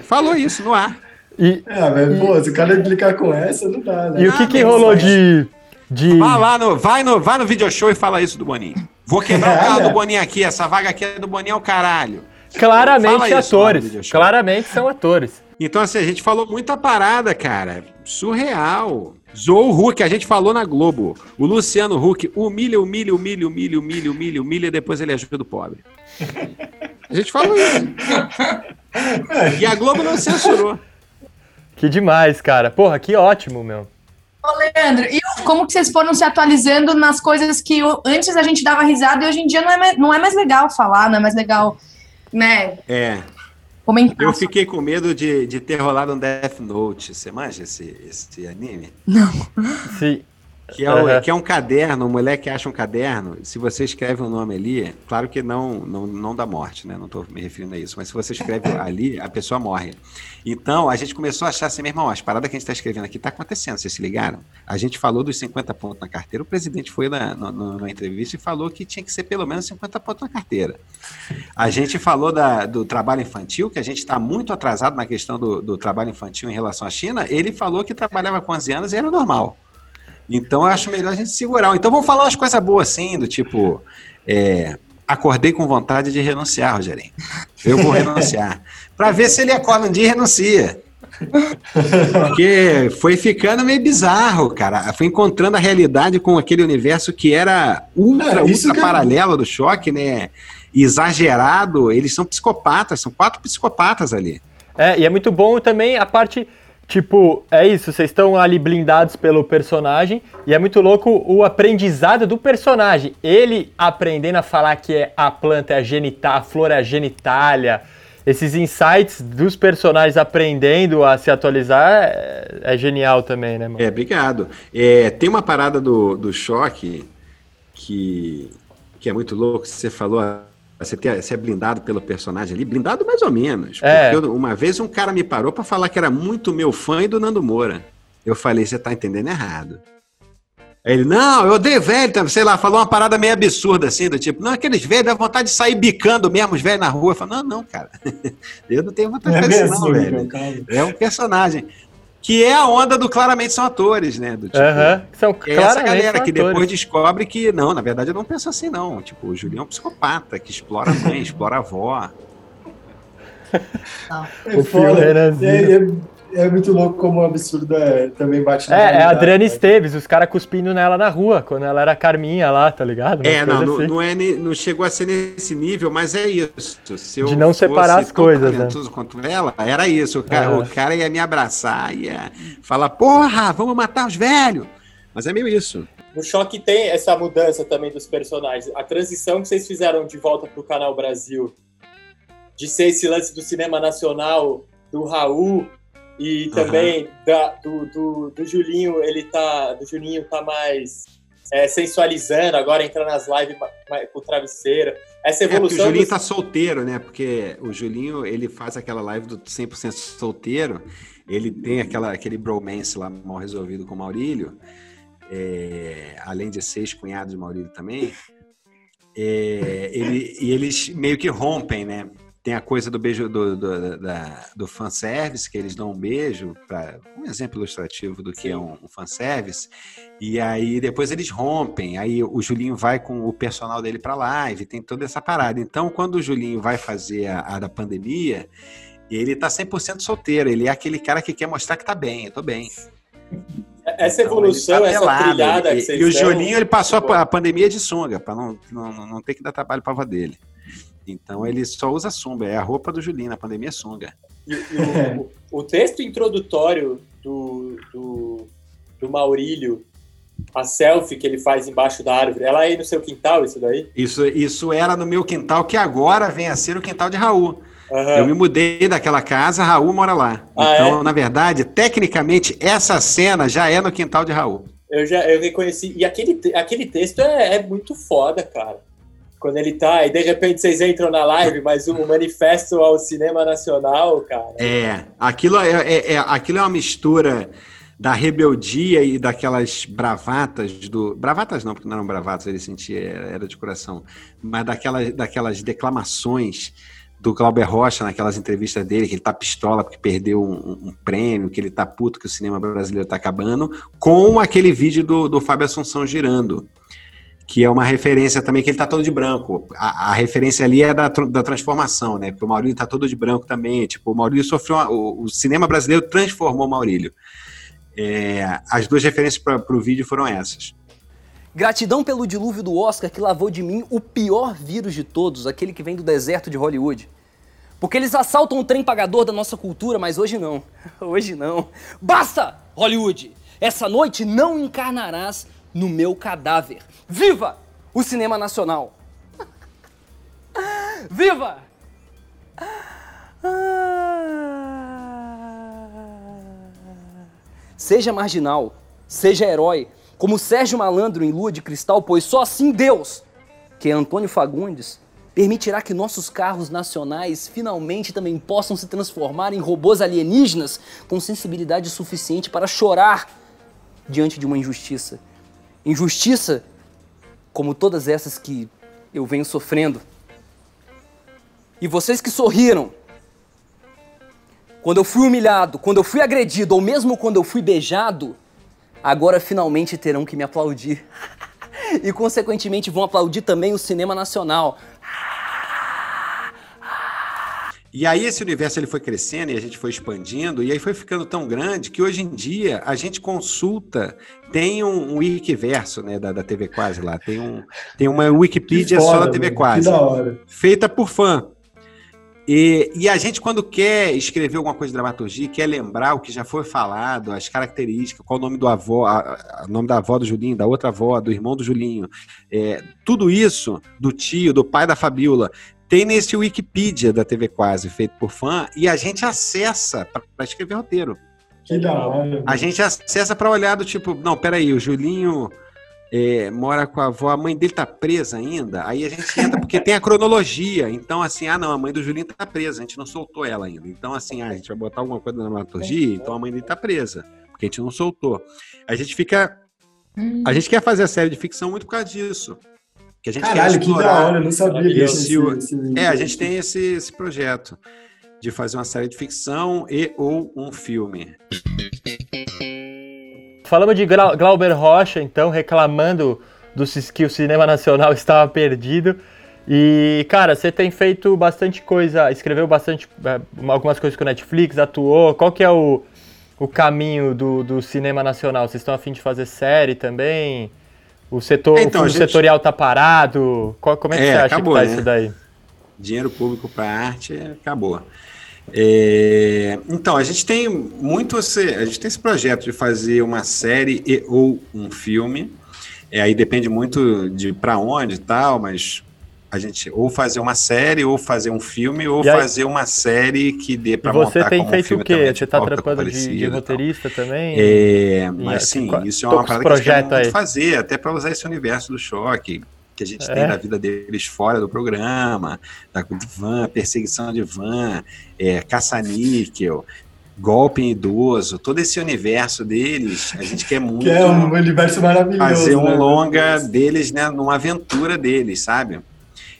Falou isso no ar. E, É, mas, pô, se o cara implicar com essa, não dá, né? e o que, que Ah, rolou mas- de. de... Vai lá no, vai no, vai no video show e fala isso do Boninho. Vou quebrar o carro É. do Boninho aqui, essa vaga aqui é do Boninho é o caralho. Claramente Fala isso atores. Claramente são atores. Então, assim, a gente falou muita parada, cara. Surreal. Zou o Huck, a gente falou na Globo. O Luciano Huck humilha, humilha, humilha, humilha, humilha, humilha, humilha, depois ele ajuda o pobre. A gente falou isso. E a Globo não censurou. Que demais, cara. Porra, que ótimo, meu. Ô, Leandro, e como que vocês foram se atualizando nas coisas que antes a gente dava risada e hoje em dia não é mais, não é mais legal falar, não é mais legal, né, É, comentar. eu fiquei com medo de, de ter rolado um Death Note. Você manja esse, esse anime? Se, Que é, o- Aham. que é um caderno, um moleque acha um caderno. Se você escreve um nome ali, claro que não, não, não dá morte, né? Não estou me referindo a isso, mas se você escreve ali, a pessoa morre. Então, a gente começou a achar assim, meu irmão, as paradas que a gente está escrevendo aqui está acontecendo, vocês se ligaram? A gente falou dos 50 pontos na carteira, o presidente foi na, no- na entrevista e falou que tinha que ser pelo menos 50 pontos na carteira. A gente falou da- do trabalho infantil, que a gente está muito atrasado na questão do, do trabalho infantil em relação à China. Ele falou que trabalhava com 11 anos e era normal. Então eu acho melhor a gente segurar. Então vamos falar umas coisas boas assim, do tipo. é, acordei com vontade de renunciar, Rogerinho. Eu vou renunciar. Para ver se ele acorda um dia e renuncia. Porque foi ficando meio bizarro, cara. Foi encontrando a realidade com aquele universo que era ultra, É, ultra que é- paralelo do choque, né? Exagerado. Eles são psicopatas, são quatro psicopatas ali. É, e é muito bom também a parte, tipo, é isso, vocês estão ali blindados pelo personagem, e é muito louco o aprendizado do personagem. Ele aprendendo a falar que é a planta é a genital, a flor é a genitália. Esses insights dos personagens aprendendo a se atualizar é, é genial também, né, mano? É, obrigado. É, tem uma parada do, do choque que, que é muito louco. Você falou, você, ter, você é blindado pelo personagem ali, blindado mais ou menos. É. Porque eu- uma vez um cara me parou pra falar que era muito meu fã e do Nando Moura. Eu falei, você tá entendendo errado. Aí ele, não, eu odeio velho, sei lá, falou uma parada meio absurda assim, do tipo, não, aqueles velhos dá vontade de sair bicando mesmo os velhos na rua. Eu falo, não, não, cara, eu não tenho vontade de é fazer isso, não, velho. É um personagem. Que é a onda do claramente são atores, né? Do tipo, que são é essa galera que atores. depois descobre que, não, na verdade eu não penso assim, não. Tipo, o Julião é um psicopata, que explora a mãe, explora a avó. É O filme foda. E aí, é- é muito louco como o absurdo é, também bate na É, é a Adriana né? Esteves, os caras cuspindo nela na rua, quando ela era Carminha lá, tá ligado? Umas É, não, assim. não, é, não chegou a ser nesse nível, mas é isso. Se eu De não separar as coisas, né? quanto ela, era isso. O cara, Aham. o cara ia me abraçar, ia falar, porra, vamos matar os velhos. Mas é meio isso. No choque tem essa mudança também dos personagens. A transição que vocês fizeram de volta pro Canal Brasil, de ser esse lance do cinema nacional, do Raul, e também da- do, do, do Julinho, ele tá. Do Julinho tá mais é, sensualizando, agora entra nas lives com o travesseiro. Essa É porque o evolução. Julinho dos- tá solteiro, né? Porque o Julinho, ele faz aquela live do 100% solteiro, ele tem aquela, aquele bromance lá mal resolvido com o Maurílio, é, além de ser ex-cunhado de Maurílio também, é, ele, e eles meio que rompem, né? Tem a coisa do beijo do, do, da, do fanservice, que eles dão um beijo, para um exemplo ilustrativo do que é um, um fanservice, e aí depois eles rompem, aí o Julinho vai com o personal dele pra live, tem toda essa parada. Então, quando o Julinho vai fazer a, a da pandemia, ele tá 100% solteiro, ele é aquele cara que quer mostrar que tá bem, eu tô bem. Essa Então, evolução, ele tá essa trilhada e, que vocês E o Julinho, ele passou a, pa- a pandemia de sunga, pra não, não, não ter que dar trabalho pra avó dele. Então, ele só usa sunga, é a roupa do Julinho, na pandemia é sunga. E, e o, o texto introdutório do, do, do Maurílio, a selfie que ele faz embaixo da árvore, ela é aí no seu quintal, isso daí? Isso, isso era no meu quintal, que agora vem a ser o quintal de Raul. Aham. Eu me mudei daquela casa, Raul mora lá. Ah, então, na verdade, tecnicamente, essa cena já é no quintal de Raul. Eu já eu reconheci. E aquele, aquele texto é, é muito foda, cara. Quando ele tá, e de repente vocês entram na live, mas o manifesto ao cinema nacional, cara. É, aquilo é, é- é- aquilo é uma mistura da rebeldia e daquelas bravatas do. Bravatas não, porque não eram bravatas, ele sentia, era, de coração. Mas daquelas, daquelas declamações do Glauber Rocha naquelas entrevistas dele, que ele tá pistola porque perdeu um- um prêmio, que ele tá puto que o cinema brasileiro tá acabando, com aquele vídeo do, do Fábio Assunção girando. Que é uma referência também, que ele tá todo de branco. A, a referência ali é da, da transformação, né? Porque o Maurílio tá todo de branco também. Tipo, o Maurílio sofreu. uma- o, o cinema brasileiro transformou o Maurílio. É, as duas referências para o vídeo foram essas. Gratidão pelo dilúvio do Oscar que lavou de mim o pior vírus de todos, aquele que vem do deserto de Hollywood. Porque eles assaltam o trem pagador da nossa cultura, mas hoje não. Hoje não. Basta, Hollywood! Essa noite não encarnarás no meu cadáver. Viva o cinema nacional! Viva! Seja marginal, seja herói, como Sérgio Malandro em Lua de Cristal, pois só assim Deus, que é Antônio Fagundes, permitirá que nossos carros nacionais finalmente também possam se transformar em robôs alienígenas com sensibilidade suficiente para chorar diante de uma injustiça. Injustiça como todas essas que eu venho sofrendo. E vocês que sorriram, quando eu fui humilhado, quando eu fui agredido, ou mesmo quando eu fui beijado, agora finalmente terão que me aplaudir. e consequentemente vão aplaudir também o cinema nacional. E aí esse universo ele foi crescendo e a gente foi expandindo e aí foi ficando tão grande que hoje em dia a gente consulta, tem um, um Wikiverso né, da, da TV Quase lá, tem, um, tem uma Wikipedia só da TV Quase. Que da hora. feita por fã. E, e a gente, quando quer escrever alguma coisa de dramaturgia, quer lembrar o que já foi falado, as características, qual o nome do avó, a- a- o nome da avó do Julinho, da outra avó, do irmão do Julinho, é, tudo isso, do tio, do pai da Fabiola, tem nesse Wikipedia da TV Quase, feito por fã, e a gente acessa para escrever roteiro. Que da hora. A gente acessa para olhar do tipo, não, peraí, o Julinho é, mora com a avó, a mãe dele tá presa ainda. Aí a gente entra, porque tem a cronologia. Então, assim, ah, não, a mãe do Julinho tá presa, a gente não soltou ela ainda. Então, assim, ah, a gente vai botar alguma coisa na dramaturgia, então a mãe dele tá presa, porque a gente não soltou. A gente fica. A gente quer fazer a série de ficção muito por causa disso. Que a gente Caralho, quer que da explorar. hora, eu não sabia desse. esse- É, a gente tem esse, esse projeto de fazer uma série de ficção e ou um filme. Falamos de Glau- Glauber Rocha, então, reclamando do, que o cinema nacional estava perdido. E, cara, você tem feito bastante coisa, escreveu bastante, é, algumas coisas com o Netflix, atuou. Qual que é o, o caminho do, do cinema nacional? Vocês estão afim de fazer série também? O setor, Então, o gente- setorial tá parado? Qual- como é que É, você acha acabou, que tá né? isso daí? Dinheiro público para arte acabou. É, então, a gente tem muito esse, a gente tem esse projeto de fazer uma série e, ou um filme. É, aí depende muito de para onde e tal, mas a gente ou fazer uma série, ou fazer um filme, ou E aí- fazer uma série que dê para você montar tem como um feito filme o quê? também, de Você tá trampando de, de roteirista também? É, mas E, sim, qual- isso é uma parada que a gente quer muito fazer, até para usar esse universo do choque que a gente É. tem da vida deles fora do programa, da van, perseguição de van, é, caça-níquel, golpe em idoso, todo esse universo deles, a gente quer muito Que é um universo maravilhoso. fazer um né? longa deles, né, numa aventura deles, sabe?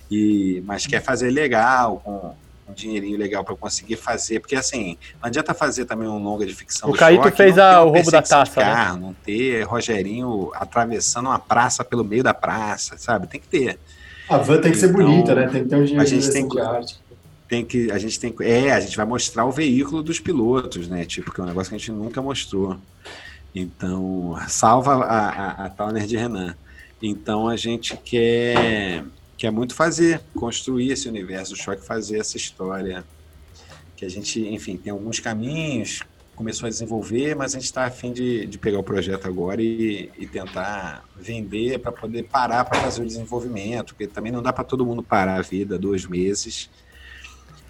E, mas quer fazer legal, com um dinheirinho legal para conseguir fazer, porque assim, não adianta fazer também um longa de ficção O Caíto fez a- o roubo da taça, né? carro, não ter Rogerinho atravessando uma praça pelo meio da praça, sabe? Tem que ter. A van tem que ser Então, bonita, né? Tem que ter um dinheiro a gente de tem direção de arte. Tem que a gente tem é, a gente vai mostrar o veículo dos pilotos, né? Tipo, que é um negócio que a gente nunca mostrou. Então, salva a, a, a Towner de Renan. Então a gente quer quer muito fazer, construir esse universo do choque, fazer essa história que a gente, enfim, tem alguns caminhos, começou a desenvolver, mas a gente está afim de, de pegar o projeto agora e, e tentar vender para poder parar para fazer o desenvolvimento, porque também não dá para todo mundo parar a vida dois meses.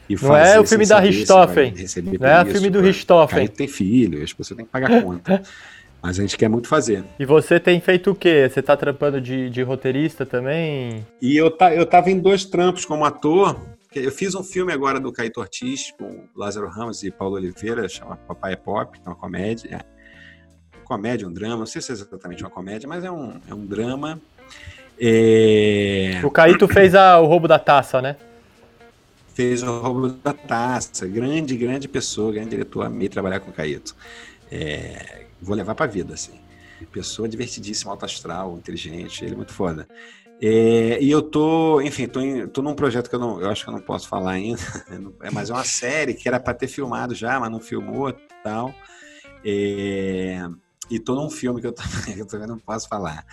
E Não é o filme da Richthofen. Não é o filme do Richthofen. Tem filho, as pessoas têm que pagar conta. Mas a gente quer muito fazer. E você tem feito o quê? Você tá trampando de, de roteirista também? E eu, ta, eu tava em dois trampos como ator. Eu fiz um filme agora do Caíto Ortiz com Lázaro Ramos e Paulo Oliveira, chama Papai é Pop, que é uma comédia. É, comédia, um drama, não sei se é exatamente uma comédia, mas é um, é um drama. É, O Caíto fez a- o roubo da taça, né? fez o roubo da taça. Grande, grande pessoa, grande diretor. Amei trabalhar com o Caíto. É, vou levar pra vida, assim. Pessoa divertidíssima, alto astral, inteligente, ele é muito foda. É, e eu tô, enfim, tô, em- tô num projeto que eu não, eu acho que eu não posso falar ainda, é, mas é uma série que era para ter filmado já, mas não filmou tal. É, e tô num filme que eu, também, eu também não posso falar.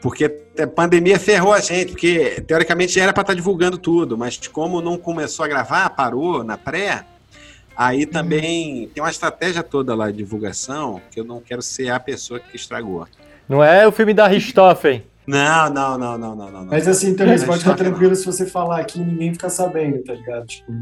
Porque a pandemia ferrou a gente, porque teoricamente era para estar divulgando tudo, mas como não começou a gravar, parou na pré, aí também tem uma estratégia toda lá de divulgação que eu não quero ser a pessoa que estragou. Não é o filme da Richthofen. Não, não, não, não, não, não. não. Mas assim, também, você Mas pode ficar não. tranquilo se você falar aqui e ninguém ficar sabendo, tá ligado? Tipo,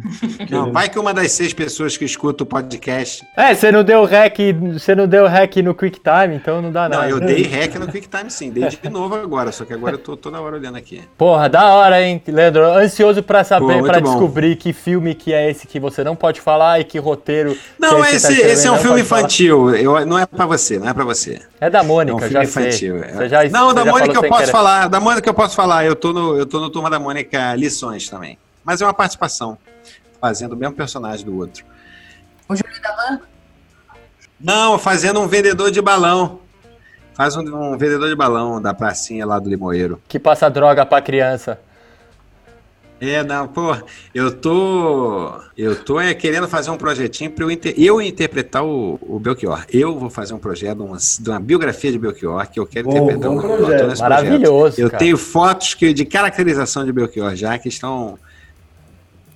Não, vai que uma das seis pessoas que escuta o podcast. É, você não deu rec, você não deu rec no QuickTime, então não dá Não, nada. eu dei rec no QuickTime sim, dei de novo agora, só que agora eu tô toda hora olhando aqui. Porra, da hora, hein, Leandro? Ansioso pra saber, Pô, pra bom. descobrir que filme que é esse que você não pode falar e que roteiro. Não, que esse, você tá esse é um filme não infantil. Eu, não é pra você, não é pra você. É da É Mônica, um filme já infantil. sei. é. Você já, não, você da já Mônica falou eu posso falar. Da Mônica eu posso falar. Eu tô, no, eu tô no Turma da Mônica Lições também. Mas é uma participação. Fazendo o mesmo personagem do outro. O Júlio da Van? Não, fazendo um vendedor de balão. Faz um, um vendedor de balão da pracinha lá do Limoeiro. Que passa droga pra criança. É, não, pô, eu tô. Eu tô é, querendo fazer um projetinho para eu, inter- eu interpretar o, o Belchior. Eu vou fazer um projeto, uma, de uma biografia de Belchior, que eu quero Bom, interpretar bom um projeto. nesse Maravilhoso, Eu cara. tenho fotos que, de caracterização de Belchior já que estão.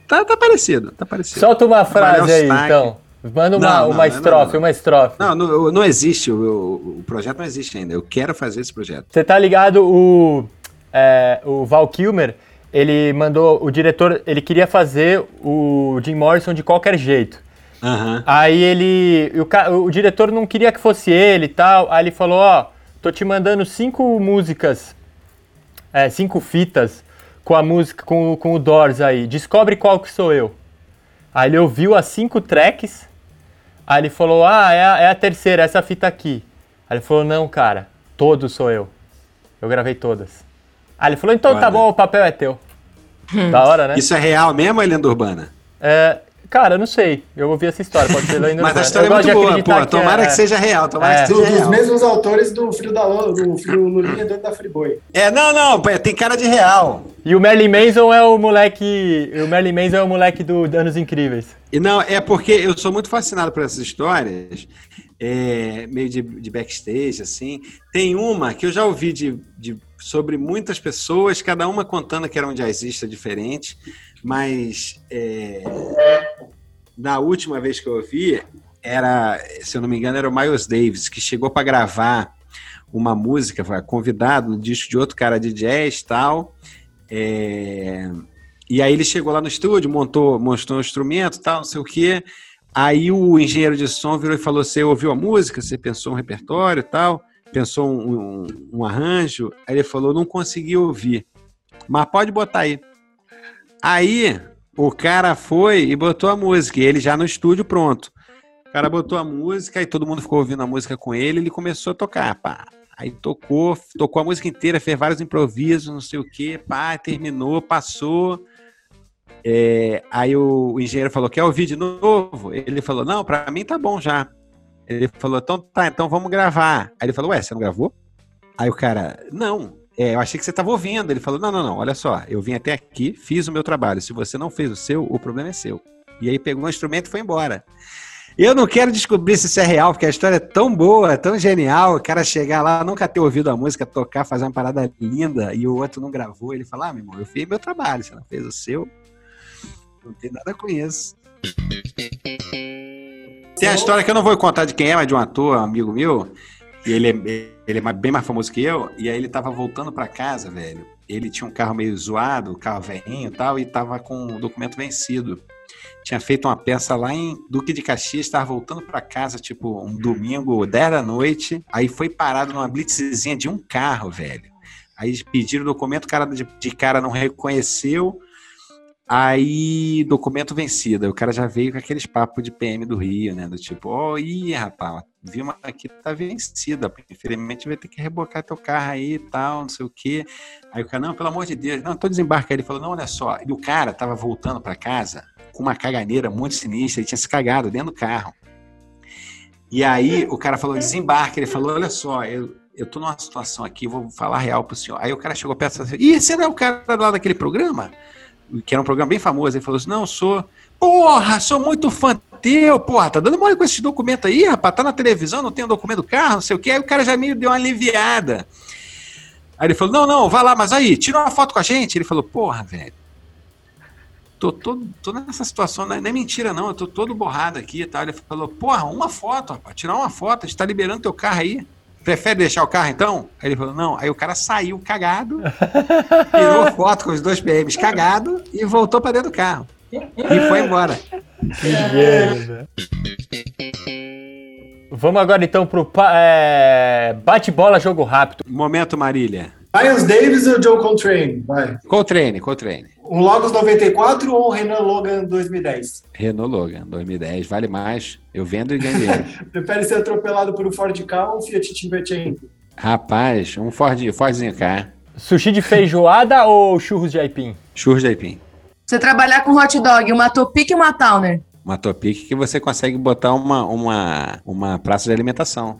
Tá, tá parecido, tá parecido. Solta uma frase Trabalhar o aí, então. Manda uma, Não, uma não, estrofe, não. uma estrofe. Não, não, não existe, o, o- o projeto não existe ainda. Eu quero fazer esse projeto. Você tá ligado, o, é, o Val Kilmer, ele mandou, o diretor, ele queria fazer o Jim Morrison de qualquer jeito. Aham. Aí ele, o, o diretor não queria que fosse ele e tal, aí ele falou, ó, tô te mandando cinco músicas, é, cinco fitas com a música, com, com o Doors aí, descobre qual que sou eu. Aí ele ouviu as cinco tracks, aí ele falou, ah, é a, é a terceira, essa fita aqui. Aí ele falou, não, cara, todos sou eu. Eu gravei todas. Aí ele falou, então tá bom, o papel é teu. da hora, né? Isso é real mesmo ou é lenda urbana? É, cara, eu não sei. Eu ouvi essa história, pode ser lenda Mas a urbana. história Eu é muito boa, pô. Tomara é- que seja real, tomara É. que do- seja dos real. mesmos autores do Filho da Lua, do Filho Lulinha dentro da Friboi. É, não, não, pô, tem cara de real. E o Merlin Manson é o moleque. O Merlin Manson é o moleque do Anos Incríveis. E não, é porque eu sou muito fascinado por essas histórias é, meio de, de backstage, assim. Tem uma que eu já ouvi de, de- sobre muitas pessoas, cada uma contando que era um jazzista diferente, mas é, na última vez que eu ouvi, era, se eu não me engano, era o Miles Davis, que chegou para gravar uma música, foi convidado no disco de outro cara de jazz tal. É, e aí ele chegou lá no estúdio, montou, mostrou um instrumento, tal, não sei o quê. Aí o engenheiro de som virou e falou: Você ouviu a música? Você pensou um repertório e tal? Pensou um, um- um arranjo? Aí ele falou: Não consegui ouvir, mas pode botar aí. Aí o cara foi e botou a música, e ele já no estúdio pronto. O cara botou a música e todo mundo ficou ouvindo a música com ele, ele começou a tocar, pá. Aí tocou, tocou a música inteira, fez vários improvisos, não sei o quê, pá, terminou, passou. É, aí o, o engenheiro falou: Quer ouvir de novo? Ele falou: Não, pra mim tá bom já. Ele falou: Então tá, então vamos gravar. Aí ele falou: Ué, você não gravou? Aí o cara: Não, é, eu achei que você estava ouvindo. Ele falou: Não, não, não, olha só, eu vim até aqui, fiz o meu trabalho. Se você não fez o seu, o problema é seu. E aí pegou o instrumento e foi embora. Eu não quero descobrir se isso é real, porque a história é tão boa, tão genial. O cara chegar lá, nunca ter ouvido a música, tocar, fazer uma parada linda, e o outro não gravou. Ele fala: Ah, meu irmão, eu fiz meu trabalho, você não fez o seu. Não tem nada com isso. Tem a história que eu não vou contar de quem é, mas de um ator, amigo meu, e ele é, ele é bem mais famoso que eu, e aí ele tava voltando pra casa, velho. Ele tinha um carro meio zoado, carro velhinho e tal, e tava com o documento vencido. Tinha feito uma peça lá em Duque de Caxias, estava voltando pra casa, tipo, um domingo, 10 da noite, aí foi parado numa blitzezinha de um carro, velho. Aí pediram o documento, o cara de, de cara não reconheceu, Aí, documento vencido. Aí O cara já veio com aqueles papos de PM do Rio, né? Do tipo, ó, ih, rapaz, vi uma aqui tá vencida. Infelizmente vai ter que rebocar teu carro aí e tal, não sei o quê. Aí o cara, não, pelo amor de Deus, não, tô desembarca. Aí ele falou, não, olha só. E o cara tava voltando pra casa com uma caganeira muito sinistra, ele tinha se cagado dentro do carro. E aí o cara falou, desembarca. Ele falou, olha só, eu, eu tô numa situação aqui, vou falar real pro senhor. Aí o cara chegou perto e falou assim, ih, você não é o cara lá daquele programa? Que era um programa bem famoso, ele falou assim, não, sou, porra, sou muito fã teu, porra, tá dando mole com esse documento aí, rapaz, tá na televisão, não tem o documento do carro, não sei o que, aí o cara já meio deu uma aliviada. Aí ele falou, não, não, vai lá, mas aí, tira uma foto com a gente. Ele falou, porra, velho, tô, tô, tô nessa situação, não é nem mentira não, eu tô todo borrado aqui e tal. Ele falou, porra, uma foto, rapaz, tirar uma foto, a gente tá liberando teu carro aí. Prefere deixar o carro então? Aí ele falou, não. Aí o cara saiu cagado, tirou foto com os dois PMs cagado e voltou pra dentro do carro. E foi embora. Vamos agora então pro é, bate-bola, jogo rápido. Momento Marília. Miles Davis ou Joe Coltrane? Vai. Coltrane, Coltrane. Um Logos 94 ou um Renan Logan 2010? Renault Logan, 2010, vale mais. Eu vendo e ganho dinheiro. Prefere ser atropelado por um Ford Ka ou um Fiat 500? Rapaz, um Ford, Fordzinho cá. Sushi de feijoada ou churros de aipim? Churros de aipim. Você trabalhar com hot dog, uma Topic e uma Towner. Uma topic que você consegue botar uma, uma, uma praça de alimentação.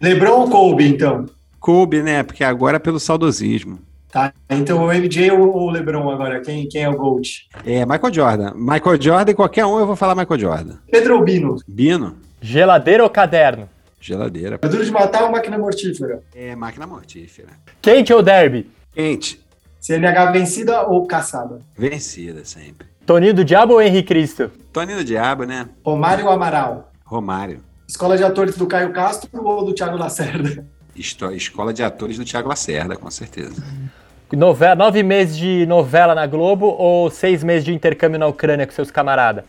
LeBron ou Kobe, então? Kobe, né? Porque agora é pelo saudosismo. Tá, então o MJ ou o LeBron agora? Quem, quem é o GOAT? É, Michael Jordan. Michael Jordan e qualquer um eu vou falar Michael Jordan. Pedro ou Bino? Bino, Geladeira ou caderno? geladeira. É duro de matar ou máquina mortífera? É, máquina mortífera. Quente ou derby? Quente, CNH vencida ou caçada? vencida sempre. Toninho do Diabo ou Henrique Cristo? Toninho do Diabo, né? Romário ou Amaral? Romário. Escola de atores do Caio Castro ou do Thiago Lacerda? Esto- Escola de atores do Thiago Lacerda, com certeza. Novela, nove meses de novela na Globo ou seis meses de intercâmbio na Ucrânia com seus camaradas?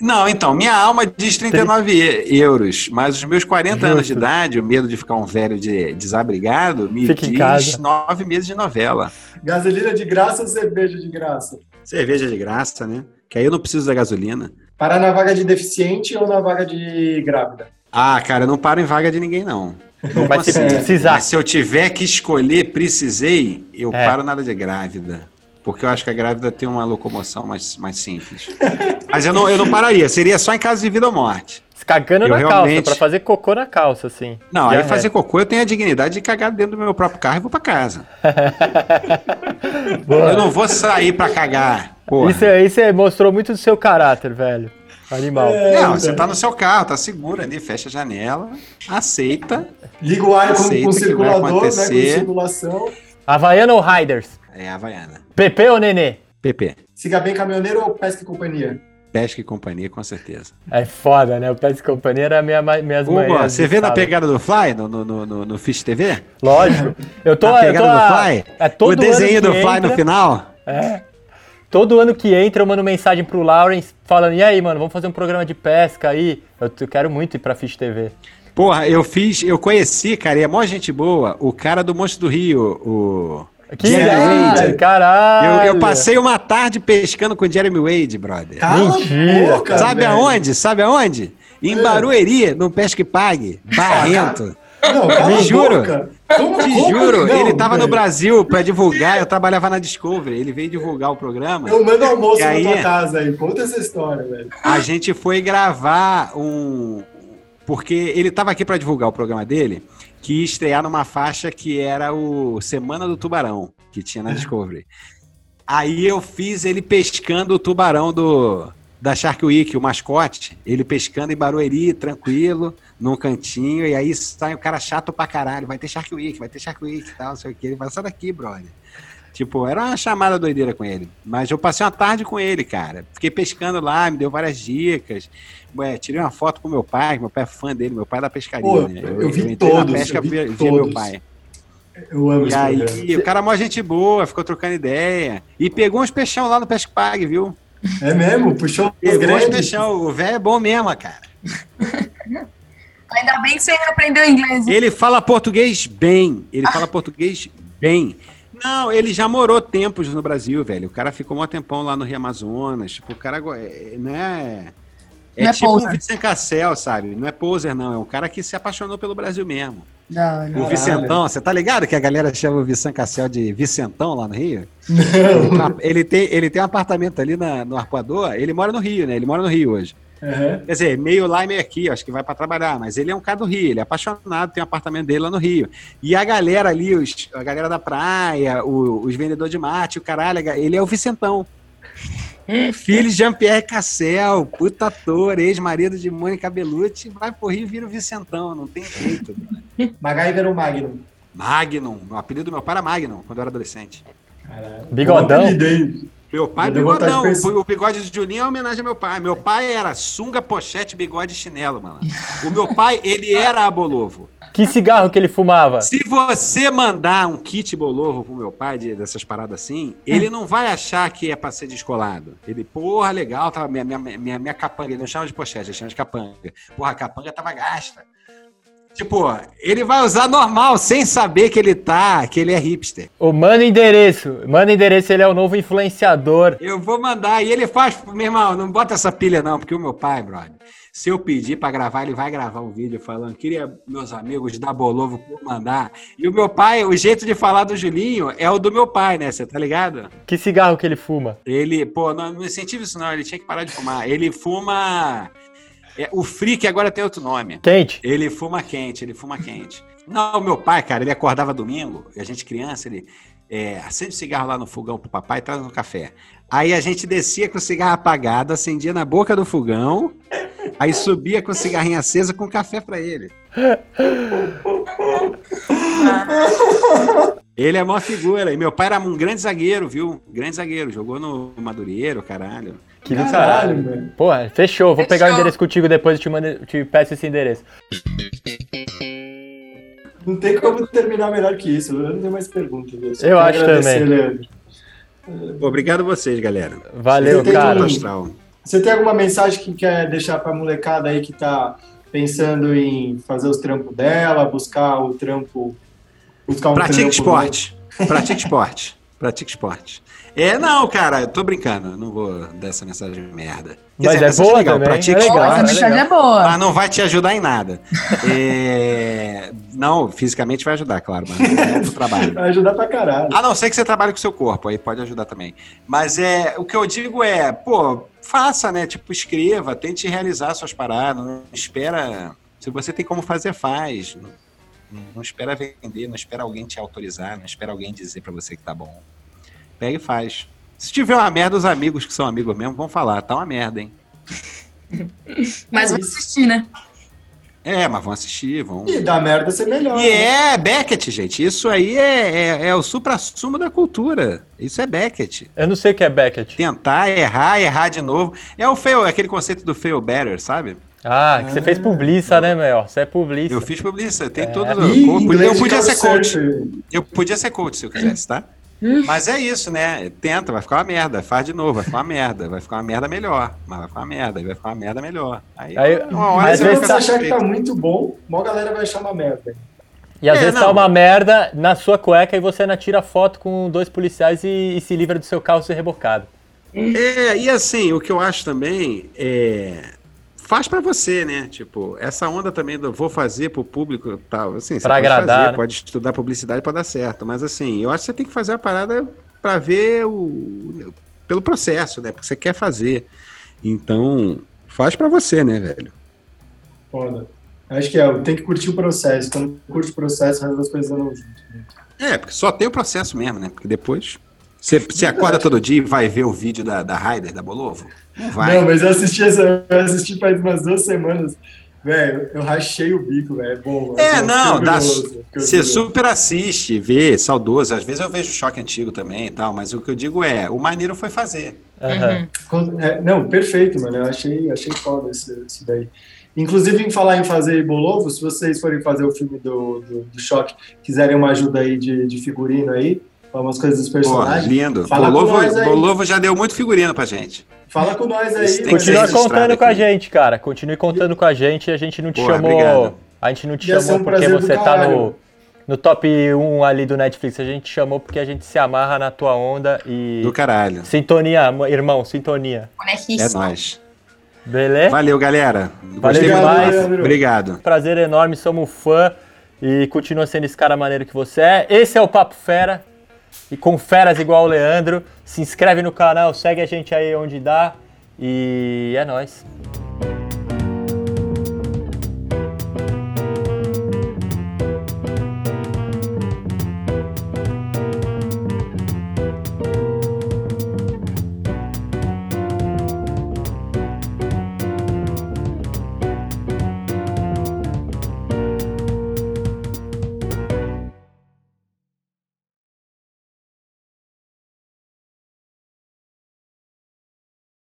Não, então, minha alma diz 39 e- euros, mas os meus 40 anos de Justo. idade, o medo de ficar um velho de, desabrigado, me Fica em diz nove meses de novela. Gasolina de graça ou cerveja de graça? Cerveja de graça, né? Que aí eu não preciso da gasolina. Parar na vaga de deficiente ou na vaga de grávida? Ah, cara, eu não paro em vaga de ninguém, não. Não Mas se precisar. Mas se eu tiver que escolher, precisei, eu É. paro nada de grávida. Porque eu acho que a grávida tem uma locomoção mais, mais simples. Mas eu não, eu não pararia, seria só em caso de vida ou morte. Se Cagando Eu na calça, realmente- pra fazer cocô na calça, assim. Não, aí é. fazer cocô eu tenho a dignidade de cagar dentro do meu próprio carro e vou pra casa. Eu não vou sair pra cagar. Porra. Isso, é- isso é- mostrou muito do seu caráter, velho. Animal. É, não, você então. tá no seu carro, tá seguro ali, fecha a janela, aceita. Liga o ar com, Aceita com vai circulador, né? Com circulação. Havaiana ou Riders? É a Havaiana. PP ou Nenê? PP. Siga bem caminhoneiro ou pesca e companhia? Pesca e companhia, com certeza. É foda, né? O Pés e Companhia era minha, minhas Hugo, manhãs. você vê na pegada do Fly, no, no, no, no, no Fish TV? Lógico. Eu tô, na eu tô pegada a- do Fly? É todo o desenho do Fly entra, no final? É. Todo ano que entra, eu mando mensagem pro Lawrence falando: e aí, mano, vamos fazer um programa de pesca aí? Eu, t- quero muito ir pra Fish TV. Porra, eu fiz, eu conheci, cara, e é mó gente boa, o cara do Monstro do Rio, o... Que Jeremy Wade. caralho! Eu, eu passei uma tarde pescando com o Jeremy Wade, brother. Cala Mentira, boca, Sabe velho. aonde? Sabe aonde? Em É. Barueri, no Pesque Pague, Barrento. Não, Me juro. boca. Como- Te como juro, que não, ele tava no? Brasil pra divulgar, eu trabalhava na Discovery, ele veio divulgar o programa. Eu mando almoço E aí? na tua casa aí. Conta essa história, velho. A gente foi gravar um. Porque ele tava aqui pra divulgar o programa dele, que ia estrear numa faixa que era o Semana do Tubarão, que tinha na Discovery. Aí eu fiz ele pescando o tubarão do da Shark Week, o mascote, ele pescando em Barueri, tranquilo, num cantinho, e aí sai o cara chato pra caralho, vai ter Shark Week, vai ter Shark Week e tal, não sei o que, ele vai sair daqui, brother. Tipo, era uma chamada doideira com ele. Mas eu passei uma tarde com ele, cara. Fiquei pescando lá, me deu várias dicas. Ué, tirei uma foto com meu pai, meu pai é fã dele, meu pai é da pescaria, Pô, né? eu vi entrei na todos, pesca, eu vi vi, vi todos. meu pai. Eu amo E aí, programa. o cara é mó gente boa, ficou trocando ideia. E pegou uns peixão lá no Pesque Pague, viu? É mesmo? Puxou os grandes. peixão. O velho é bom mesmo, cara. Ainda bem que você aprendeu inglês. Ele fala português bem. Ele fala português bem. Não, ele já morou tempos no Brasil, velho. O cara ficou um tempão lá no Rio Amazonas. Tipo, o cara go- é, não é. É Não é tipo poser. o Vicente Cassel, sabe? Não é poser, não. É um cara que se apaixonou pelo Brasil mesmo. Da hora. O. Vicentão, você tá ligado que a galera chama o Vicente Cassel de Vicentão lá no Rio? Ele, tra- ele tem, ele tem um apartamento ali na- no Arpoador. Ele mora no Rio, né? Ele mora no Rio hoje. Aham. Quer dizer, meio lá e meio aqui, acho que vai pra trabalhar, mas ele é um cara do Rio, ele é apaixonado, tem um apartamento dele lá no Rio. E a galera ali, os- a galera da praia, o- os vendedores de mate, o caralho, ele é o Vicentão. Filho de Jean-Pierre Cassel, puta ator, ex-marido de Mônica Bellucci, vai pro Rio e vira o Vicentão, não tem jeito. MacGyver ou Magnum? Magnum, o apelido do meu pai era Magnum, quando eu era adolescente. Caralho. Bigodão? Meu pai, vontade bigodão. O bigode de Julinho é uma homenagem ao meu pai. Meu pai era sunga, pochete, bigode e chinelo, mano. O meu pai, ele era abolovo. Que cigarro que ele fumava? Se você mandar um kit bolovo pro meu pai, de- dessas paradas assim, ele não vai achar que é pra ser descolado. Ele, porra, legal, tá, minha, minha, minha, minha capanga, ele não chama de pochete, ele chama de capanga. Porra, a capanga tava gasta. Tipo, ele vai usar normal, sem saber que ele tá, que ele é hipster. O Mano Endereço. Mano Endereço, ele é o novo influenciador. Eu vou mandar. E ele faz, meu irmão, não bota essa pilha não, porque o meu pai, brother, se eu pedir pra gravar, ele vai gravar um vídeo falando, queria meus amigos da Bolovo por mandar. E o meu pai, o jeito de falar do Julinho é o do meu pai, né? Você tá ligado? Que cigarro que ele fuma? Ele, pô, não, não incentiva isso não, ele tinha que parar de fumar. Ele fuma. é, o Freak agora tem outro nome. Quente. Ele fuma quente, ele fuma quente. Não, meu pai, cara, ele acordava domingo, a gente criança, ele é, acende o cigarro lá no fogão pro papai e traz no café. Aí a gente descia com o cigarro apagado, acendia na boca do fogão, aí subia com o cigarrinho acesa com café pra ele. Ele é uma figura. E meu pai era um grande zagueiro, viu? Grande zagueiro. Jogou no Madureiro, caralho. Que do Caralho, caralho. velho. Porra, fechou. Vou pegar o Fechou. endereço contigo depois e te, mando, te peço esse endereço. Não tem como terminar melhor que isso. Eu não tenho mais perguntas. Eu, Eu acho também. Leandro. Obrigado a vocês, galera. Valeu, Você cara. um-. Você tem alguma mensagem que quer deixar pra molecada aí que tá pensando em fazer os trampos dela, buscar o trampo. Buscar um Pratique trampo esporte. Pratique esporte. Pratique esporte. É, não, cara, eu tô brincando. eu Não vou dar essa mensagem de merda. Quer Mas dizer, é mensagem boa legal, também, pratique é legal. Essa mensagem é boa. mas não vai te ajudar em nada. É, Não, fisicamente vai ajudar, claro, mas não é trabalho. Vai ajudar pra caralho. A não ser que você trabalhe com o seu corpo, aí pode ajudar também. Mas é, o que eu digo é, pô, faça, né? Tipo, escreva, tente realizar suas paradas, não espera. Se você tem como fazer, faz. Não, não espera vender, não espera alguém te autorizar, não espera alguém dizer pra você que tá bom. Pega e faz. Se tiver uma merda, os amigos que são amigos mesmo vão falar, tá uma merda, hein? Mas vou assistir, né? É, mas vão assistir, vão. E dá merda ser melhor. E né? é Beckett, gente. Isso aí é, é, é o supra-sumo da cultura. Isso é Beckett. Eu não sei o que é Beckett. Tentar, errar, errar de novo. É o fail, aquele conceito do fail better, sabe? Ah, que você fez publiça, né, meu? Você é publiça. Eu fiz publicidade, tem É. tudo. Ih, Eu podia ser coach. Eu podia ser coach se eu quisesse, tá? Mas é isso, né? Tenta, vai ficar uma merda. Faz de novo, vai ficar uma merda. Vai ficar uma merda melhor. Mas vai ficar uma merda, aí vai ficar uma merda melhor. Aí, Aí- uma hora Às vezes você achar que tá muito bom, mó galera vai achar uma merda. E às É, vezes tá não. uma merda na sua cueca e você ainda tira foto com dois policiais e, e se livra do seu carro ser rebocado. É, e assim, o que eu acho também é. Faz pra você, né? Tipo, essa onda também do vou fazer pro público e tal. Assim, você Pra pode agradar, fazer, né? pode estudar publicidade pra dar certo. Mas assim, eu acho que você tem que fazer a parada pra ver o. pelo processo, né? Porque você quer fazer. Então, faz pra você, né, velho? Foda. Acho que é, tem que curtir o processo. Quando curte o processo, das coisas andam junto. né? É, porque só tem o processo mesmo, né? Porque depois. Você, você acorda todo dia e vai ver o vídeo da, da Raider, da Bolovo? Não vai. Não, mas eu assisti, essa, eu assisti faz umas duas semanas. Velho, eu rachei o bico, velho. É bom. É, eu não, dá, você super assiste, vê, saudoso. Às vezes eu vejo choque antigo também e tal, mas o que eu digo é, o maneiro foi fazer. Con- é, não, perfeito, mano. Eu achei, achei foda esse, esse daí. Inclusive, em falar em fazer Bolovo, se vocês forem fazer o filme do, do, do Choque, quiserem uma ajuda aí de, de figurino aí, umas coisas dos Pô, personagens, lindo. Fala com Bolovo, nós aí. Bolovo já deu muito figurino pra gente. fala com nós aí. Continua contando com a aqui. gente, cara. Continue contando com a gente. A gente não te Pô, chamou. obrigado. A gente não te Ia chamou um porque você tá no, no top 1 ali do Netflix. A gente te chamou porque a gente se amarra na tua onda e. Do caralho. Sintonia, irmão, sintonia. É nóis. Beleza? Valeu, galera. Valeu demais. Obrigado. Prazer enorme, somos fã e continua sendo esse cara maneiro que você é. Esse é o Papo Fera e com feras igual o Leandro. Se inscreve no canal, segue a gente aí onde dá e é nós.